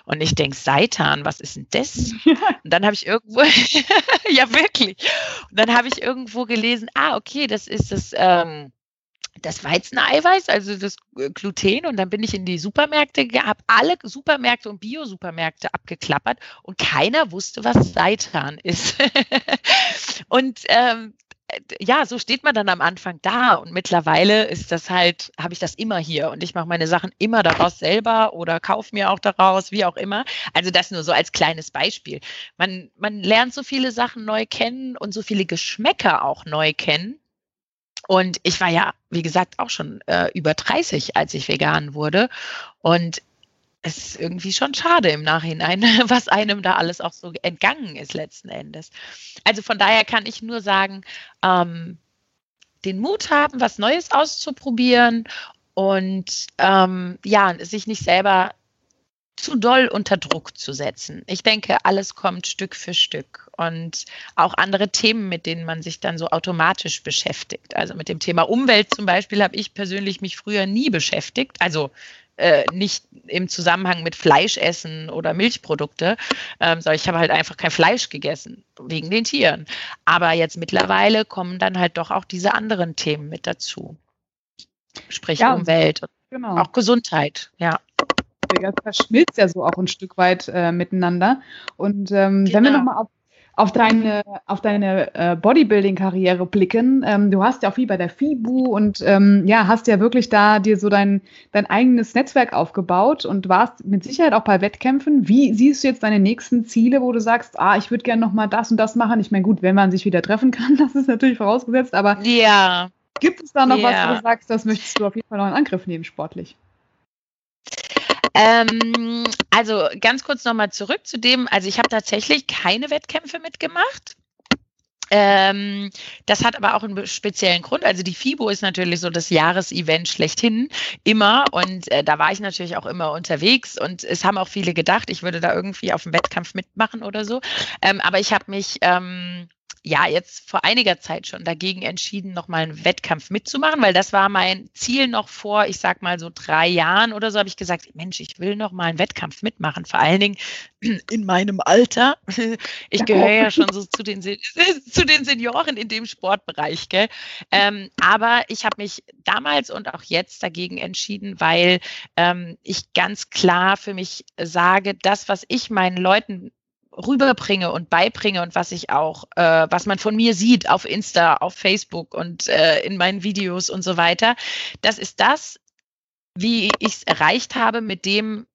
Speaker 4: Und ich denke, Seitan, was ist denn das? Und dann habe ich irgendwo, ja wirklich. Und dann habe ich irgendwo gelesen, ah, okay, das ist das. Ähm, das Weizeneiweiß, also das äh, Gluten. Und dann bin ich in die Supermärkte, habe alle Supermärkte und Bio-Supermärkte abgeklappert und keiner wusste, was Seitan ist. und ähm, ja, so steht man dann am Anfang da und mittlerweile ist das halt, habe ich das immer hier und ich mache meine Sachen immer daraus selber oder kaufe mir auch daraus, wie auch immer. Also das nur so als kleines Beispiel. Man, man lernt so viele Sachen neu kennen und so viele Geschmäcker auch neu kennen und ich war ja, wie gesagt, auch schon äh, über 30, als ich vegan wurde. Und es ist irgendwie schon schade im Nachhinein, was einem da alles auch so entgangen ist letzten Endes. Also von daher kann ich nur sagen, ähm, den Mut haben, was Neues auszuprobieren und ähm, ja, sich nicht selber zu doll unter Druck zu setzen. Ich denke, alles kommt Stück für Stück und auch andere Themen, mit denen man sich dann so automatisch beschäftigt. Also mit dem Thema Umwelt zum Beispiel habe ich persönlich mich früher nie beschäftigt. Also äh, nicht im Zusammenhang mit Fleischessen oder Milchprodukte, ähm, sondern ich habe halt einfach kein Fleisch gegessen wegen den Tieren. Aber jetzt mittlerweile kommen dann halt doch auch diese anderen Themen mit dazu. Sprich ja, Umwelt und genau. auch Gesundheit, ja
Speaker 3: das verschmilzt ja so auch ein Stück weit äh, miteinander. Und ähm, genau. wenn wir genau. nochmal auf, auf deine, auf deine äh, Bodybuilding-Karriere blicken, ähm, du hast ja auch viel bei der FIBU und ähm, ja, hast ja wirklich da dir so dein, dein eigenes Netzwerk aufgebaut und warst mit Sicherheit auch bei Wettkämpfen. Wie siehst du jetzt deine nächsten Ziele, wo du sagst, ah, ich würde gerne nochmal das und das machen? Ich meine, gut, wenn man sich wieder treffen kann, das ist natürlich vorausgesetzt, aber
Speaker 4: ja.
Speaker 3: gibt es da noch ja. was, wo du sagst, das möchtest du auf jeden Fall noch in Angriff nehmen, sportlich?
Speaker 4: Ähm, also ganz kurz nochmal zurück zu dem, also ich habe tatsächlich keine Wettkämpfe mitgemacht. Ähm, das hat aber auch einen speziellen Grund. Also die FIBO ist natürlich so das Jahresevent schlechthin immer und äh, da war ich natürlich auch immer unterwegs und es haben auch viele gedacht, ich würde da irgendwie auf dem Wettkampf mitmachen oder so. Ähm, aber ich habe mich ähm, ja jetzt vor einiger Zeit schon dagegen entschieden, nochmal einen Wettkampf mitzumachen, weil das war mein Ziel noch vor, ich sag mal so drei Jahren oder so, habe ich gesagt, Mensch, ich will noch mal einen Wettkampf mitmachen, vor allen Dingen in meinem Alter. Ich gehöre ja schon so zu den, zu den Senioren in dem Sportbereich, gell? Ähm, aber ich habe mich damals und auch jetzt dagegen entschieden, weil ähm, ich ganz klar für mich sage, das, was ich meinen Leuten rüberbringe und beibringe und was ich auch, äh, was man von mir sieht auf Insta, auf Facebook und äh, in meinen Videos und so weiter, das ist das, wie ich es erreicht habe mit dem,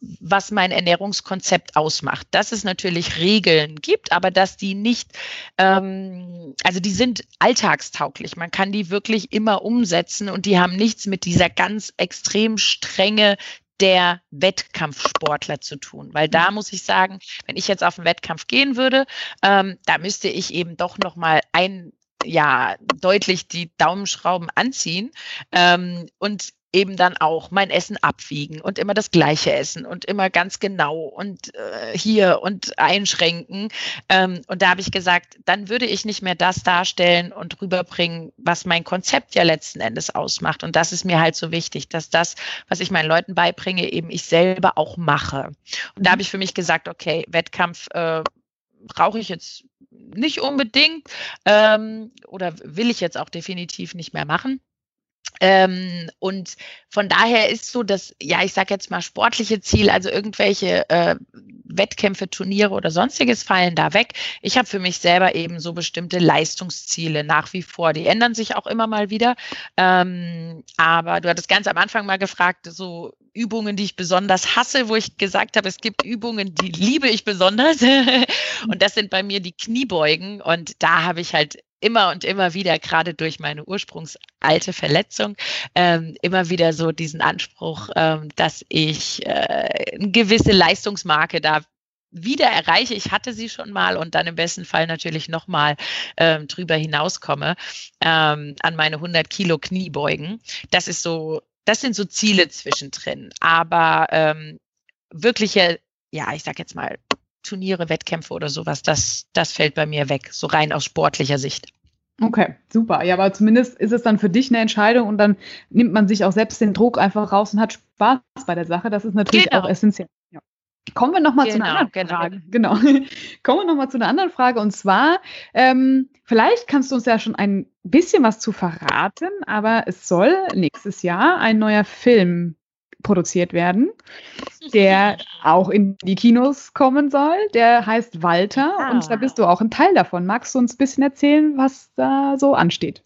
Speaker 4: was mein Ernährungskonzept ausmacht. Dass es natürlich Regeln gibt, aber dass die nicht, ähm, also die sind alltagstauglich. Man kann die wirklich immer umsetzen und die haben nichts mit dieser ganz extrem strenge der Wettkampfsportler zu tun. Weil da muss ich sagen, wenn ich jetzt auf einen Wettkampf gehen würde, ähm, da müsste ich eben doch nochmal ein ja deutlich die Daumenschrauben anziehen ähm, und eben dann auch mein Essen abwiegen und immer das gleiche essen und immer ganz genau und äh, hier und einschränken. Ähm, und da habe ich gesagt, dann würde ich nicht mehr das darstellen und rüberbringen, was mein Konzept ja letzten Endes ausmacht. Und das ist mir halt so wichtig, dass das, was ich meinen Leuten beibringe, eben ich selber auch mache. Und da habe ich für mich gesagt, okay, Wettkampf äh, brauche ich jetzt nicht unbedingt ähm, oder will ich jetzt auch definitiv nicht mehr machen. Ähm, und von daher ist so das, ja, ich sage jetzt mal sportliche Ziel, also irgendwelche äh, Wettkämpfe, Turniere oder sonstiges fallen da weg. Ich habe für mich selber eben so bestimmte Leistungsziele nach wie vor. Die ändern sich auch immer mal wieder. Ähm, aber du hattest ganz am Anfang mal gefragt, so Übungen, die ich besonders hasse, wo ich gesagt habe, es gibt Übungen, die liebe ich besonders. und das sind bei mir die Kniebeugen. Und da habe ich halt immer und immer wieder, gerade durch meine ursprungsalte Verletzung, ähm, immer wieder so diesen Anspruch, ähm, dass ich äh, eine gewisse Leistungsmarke da wieder erreiche. Ich hatte sie schon mal und dann im besten Fall natürlich nochmal ähm, drüber hinauskomme ähm, an meine 100 Kilo Kniebeugen. Das ist so, das sind so Ziele zwischendrin. Aber ähm, wirkliche, ja, ich sag jetzt mal Turniere, Wettkämpfe oder sowas, das, das fällt bei mir weg, so rein aus sportlicher Sicht.
Speaker 3: Okay, super. Ja, aber zumindest ist es dann für dich eine Entscheidung und dann nimmt man sich auch selbst den Druck einfach raus und hat Spaß bei der Sache. Das ist natürlich genau. auch essentiell. Ja. Kommen wir nochmal genau, zu einer genau, anderen genau. Frage. Genau. Kommen wir nochmal zu einer anderen Frage. Und zwar, ähm, vielleicht kannst du uns ja schon ein bisschen was zu verraten, aber es soll nächstes Jahr ein neuer Film produziert werden, der auch in die Kinos kommen soll. Der heißt Walter ah. und da bist du auch ein Teil davon. Magst du uns ein bisschen erzählen, was da so ansteht?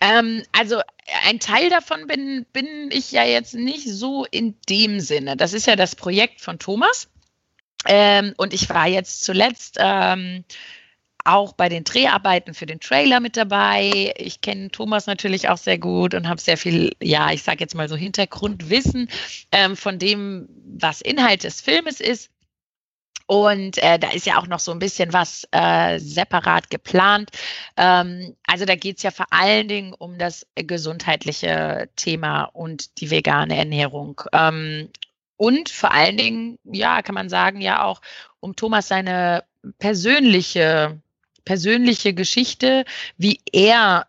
Speaker 4: Ähm, also ein Teil davon bin, bin ich ja jetzt nicht so in dem Sinne. Das ist ja das Projekt von Thomas. Ähm, und ich war jetzt zuletzt ähm, auch bei den Dreharbeiten für den Trailer mit dabei. Ich kenne Thomas natürlich auch sehr gut und habe sehr viel, ja, ich sage jetzt mal so Hintergrundwissen ähm, von dem, was Inhalt des Filmes ist. Und äh, da ist ja auch noch so ein bisschen was äh, separat geplant. Ähm, also da geht es ja vor allen Dingen um das gesundheitliche Thema und die vegane Ernährung. Ähm, und vor allen Dingen, ja, kann man sagen, ja auch um Thomas seine persönliche persönliche Geschichte, wie er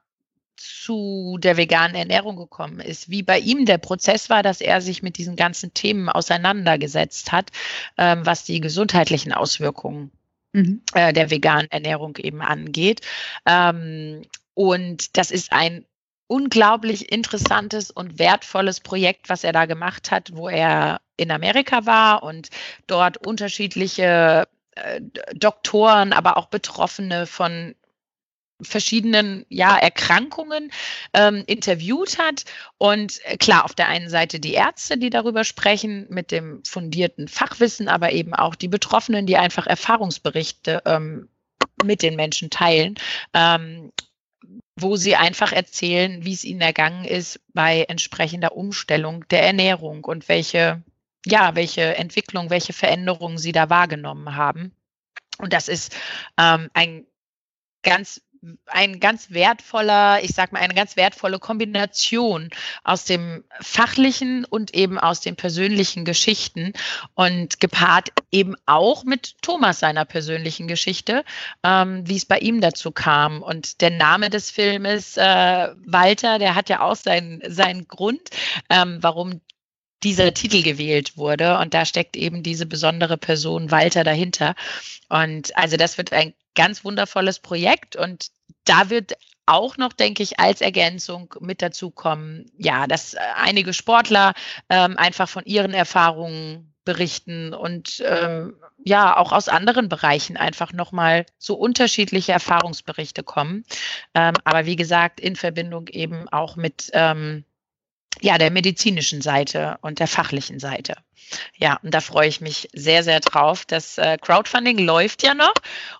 Speaker 4: zu der veganen Ernährung gekommen ist, wie bei ihm der Prozess war, dass er sich mit diesen ganzen Themen auseinandergesetzt hat, ähm, was die gesundheitlichen Auswirkungen mhm. äh, der veganen Ernährung eben angeht. Ähm, und das ist ein unglaublich interessantes und wertvolles Projekt, was er da gemacht hat, wo er in Amerika war und dort unterschiedliche äh, Doktoren, aber auch Betroffene von verschiedenen ja, Erkrankungen ähm, interviewt hat. Und äh, klar, auf der einen Seite die Ärzte, die darüber sprechen, mit dem fundierten Fachwissen, aber eben auch die Betroffenen, die einfach Erfahrungsberichte ähm, mit den Menschen teilen. Ähm, wo sie einfach erzählen, wie es ihnen ergangen ist bei entsprechender Umstellung der Ernährung und welche ja, welche Entwicklung, welche Veränderungen Sie da wahrgenommen haben. Und das ist ähm, ein ganz ein ganz wertvoller, ich sag mal, eine ganz wertvolle Kombination aus dem fachlichen und eben aus den persönlichen Geschichten und gepaart eben auch mit Thomas seiner persönlichen Geschichte, ähm, wie es bei ihm dazu kam. Und der Name des Filmes, äh, Walter, der hat ja auch seinen, seinen Grund, ähm, warum dieser Titel gewählt wurde. Und da steckt eben diese besondere Person Walter dahinter. Und also das wird ein ganz wundervolles Projekt. Und da wird auch noch, denke ich, als Ergänzung mit dazu kommen, ja, dass einige Sportler ähm, einfach von ihren Erfahrungen berichten und ähm, ja, auch aus anderen Bereichen einfach nochmal so unterschiedliche Erfahrungsberichte kommen. Ähm, aber wie gesagt, in Verbindung eben auch mit ähm, ja, der medizinischen Seite und der fachlichen Seite. Ja, und da freue ich mich sehr, sehr drauf. Das äh, Crowdfunding läuft ja noch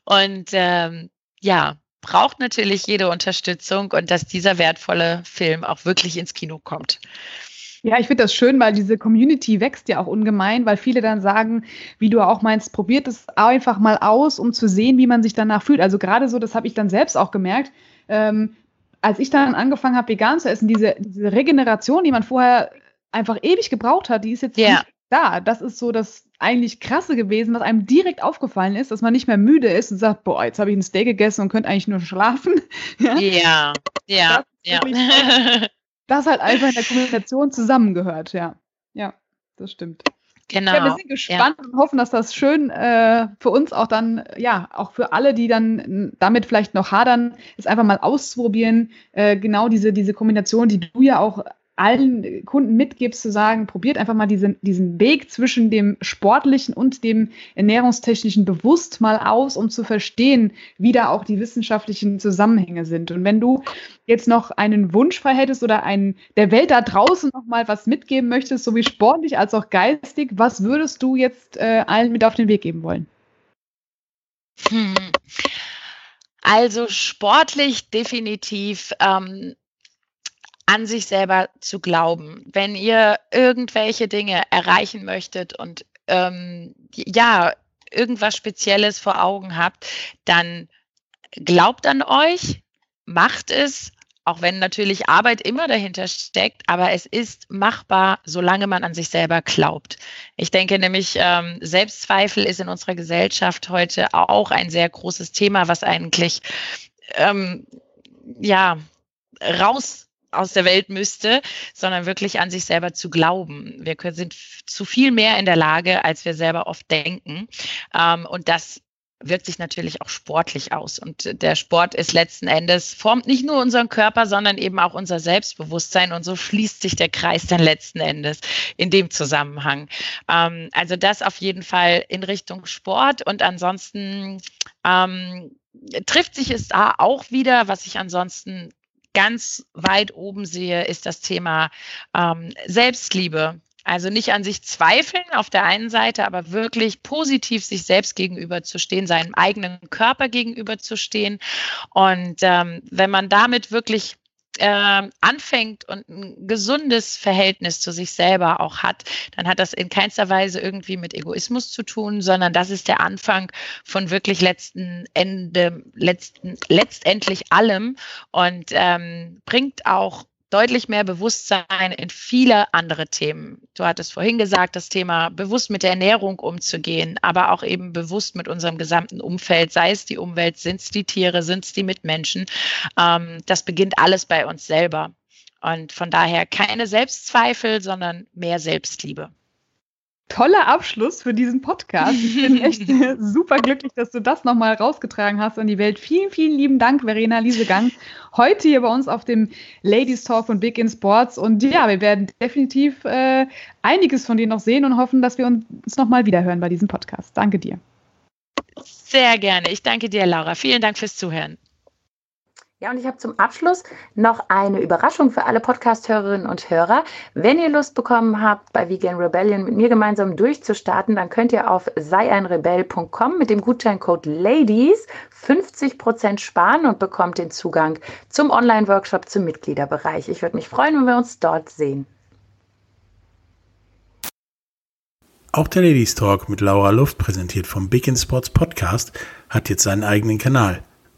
Speaker 4: und ähm, ja, braucht natürlich jede Unterstützung und dass dieser wertvolle Film auch wirklich ins Kino kommt.
Speaker 3: Ja, ich finde das schön, weil diese Community wächst ja auch ungemein, weil viele dann sagen, wie du auch meinst, probiert es einfach mal aus, um zu sehen, wie man sich danach fühlt. Also gerade so, das habe ich dann selbst auch gemerkt. Ähm, als ich dann angefangen habe, vegan zu essen, diese, diese Regeneration, die man vorher einfach ewig gebraucht hat, die ist jetzt nicht da. Das ist so das eigentlich krasse gewesen, was einem direkt aufgefallen ist, dass man nicht mehr müde ist und sagt, boah, jetzt habe ich ein Steak gegessen und könnte eigentlich nur schlafen. Ja?
Speaker 4: Ja, ja,
Speaker 3: Das
Speaker 4: ja.
Speaker 3: Das halt einfach in der Kommunikation zusammengehört, ja. Ja, das stimmt.
Speaker 4: Genau.
Speaker 3: Ja, wir sind gespannt und hoffen, dass das schön äh, für uns auch dann, ja, auch für alle, die dann damit vielleicht noch hadern, es einfach mal auszuprobieren. Äh, genau diese, diese Kombination, die du ja auch allen Kunden mitgibst, zu sagen, probiert einfach mal diesen, diesen Weg zwischen dem sportlichen und dem ernährungstechnischen bewusst mal aus, um zu verstehen, wie da auch die wissenschaftlichen Zusammenhänge sind. Und wenn du jetzt noch einen Wunsch frei hättest oder einen, der Welt da draußen noch mal was mitgeben möchtest, sowie sportlich als auch geistig, was würdest du jetzt äh, allen mit auf den Weg geben wollen?
Speaker 4: Hm. Also sportlich definitiv ähm, an sich selber zu glauben. Wenn ihr irgendwelche Dinge erreichen möchtet und ähm, ja, irgendwas Spezielles vor Augen habt, dann glaubt an euch, macht es, auch wenn natürlich Arbeit immer dahinter steckt, aber es ist machbar, solange man an sich selber glaubt. Ich denke nämlich, ähm, Selbstzweifel ist in unserer Gesellschaft heute auch ein sehr großes Thema, was eigentlich ähm, ja raus aus der Welt müsste, sondern wirklich an sich selber zu glauben. Wir sind zu viel mehr in der Lage, als wir selber oft denken. Ähm, und das wirkt sich natürlich auch sportlich aus. Und der Sport ist letzten Endes, formt nicht nur unseren Körper, sondern eben auch unser Selbstbewusstsein. Und so schließt sich der Kreis dann letzten Endes in dem Zusammenhang. Ähm, also das auf jeden Fall in Richtung Sport. Und ansonsten ähm, trifft sich es da auch wieder, was ich ansonsten ganz weit oben sehe, ist das Thema ähm, Selbstliebe. Also nicht an sich zweifeln auf der einen Seite, aber wirklich positiv sich selbst gegenüberzustehen, seinem eigenen Körper gegenüberzustehen. Und ähm, wenn man damit wirklich äh, anfängt und ein gesundes Verhältnis zu sich selber auch hat, dann hat das in keinster Weise irgendwie mit Egoismus zu tun, sondern das ist der Anfang von wirklich letzten Ende, letzten, letztendlich allem und ähm, bringt auch deutlich mehr Bewusstsein in viele andere Themen. Du hattest vorhin gesagt, das Thema bewusst mit der Ernährung umzugehen, aber auch eben bewusst mit unserem gesamten Umfeld, sei es die Umwelt, sind es die Tiere, sind es die Mitmenschen. Ähm, das beginnt alles bei uns selber. Und von daher keine Selbstzweifel, sondern mehr Selbstliebe.
Speaker 3: Toller Abschluss für diesen Podcast. Ich bin echt super glücklich, dass du das nochmal rausgetragen hast an die Welt. Vielen, vielen lieben Dank, Verena Liesegang, heute hier bei uns auf dem Ladies Talk von Big in Sports. Und ja, wir werden definitiv äh, einiges von dir noch sehen und hoffen, dass wir uns nochmal wiederhören bei diesem Podcast. Danke dir.
Speaker 4: Sehr gerne. Ich danke dir, Laura. Vielen Dank fürs Zuhören.
Speaker 5: Ja, und ich habe zum Abschluss noch eine Überraschung für alle Podcast-Hörerinnen und Hörer. Wenn ihr Lust bekommen habt, bei Vegan Rebellion mit mir gemeinsam durchzustarten, dann könnt ihr auf seieinrebell.com mit dem Gutscheincode LADIES 50% sparen und bekommt den Zugang zum Online-Workshop zum Mitgliederbereich. Ich würde mich freuen, wenn wir uns dort sehen.
Speaker 6: Auch der Ladies Talk mit Laura Luft, präsentiert vom Big in Sports Podcast, hat jetzt seinen eigenen Kanal.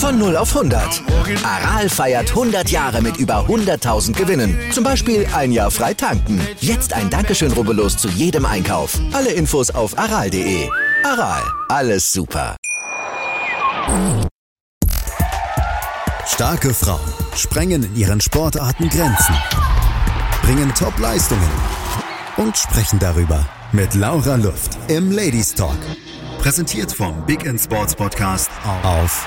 Speaker 1: Von 0 auf 100. Aral feiert 100 Jahre mit über 100.000 Gewinnen. Zum Beispiel ein Jahr frei tanken. Jetzt ein Dankeschön, rubbellos zu jedem Einkauf. Alle Infos auf aral.de. Aral, alles super.
Speaker 2: Starke Frauen sprengen in ihren Sportarten Grenzen, bringen Top-Leistungen und sprechen darüber mit Laura Luft im Ladies Talk. Präsentiert vom Big in Sports Podcast auf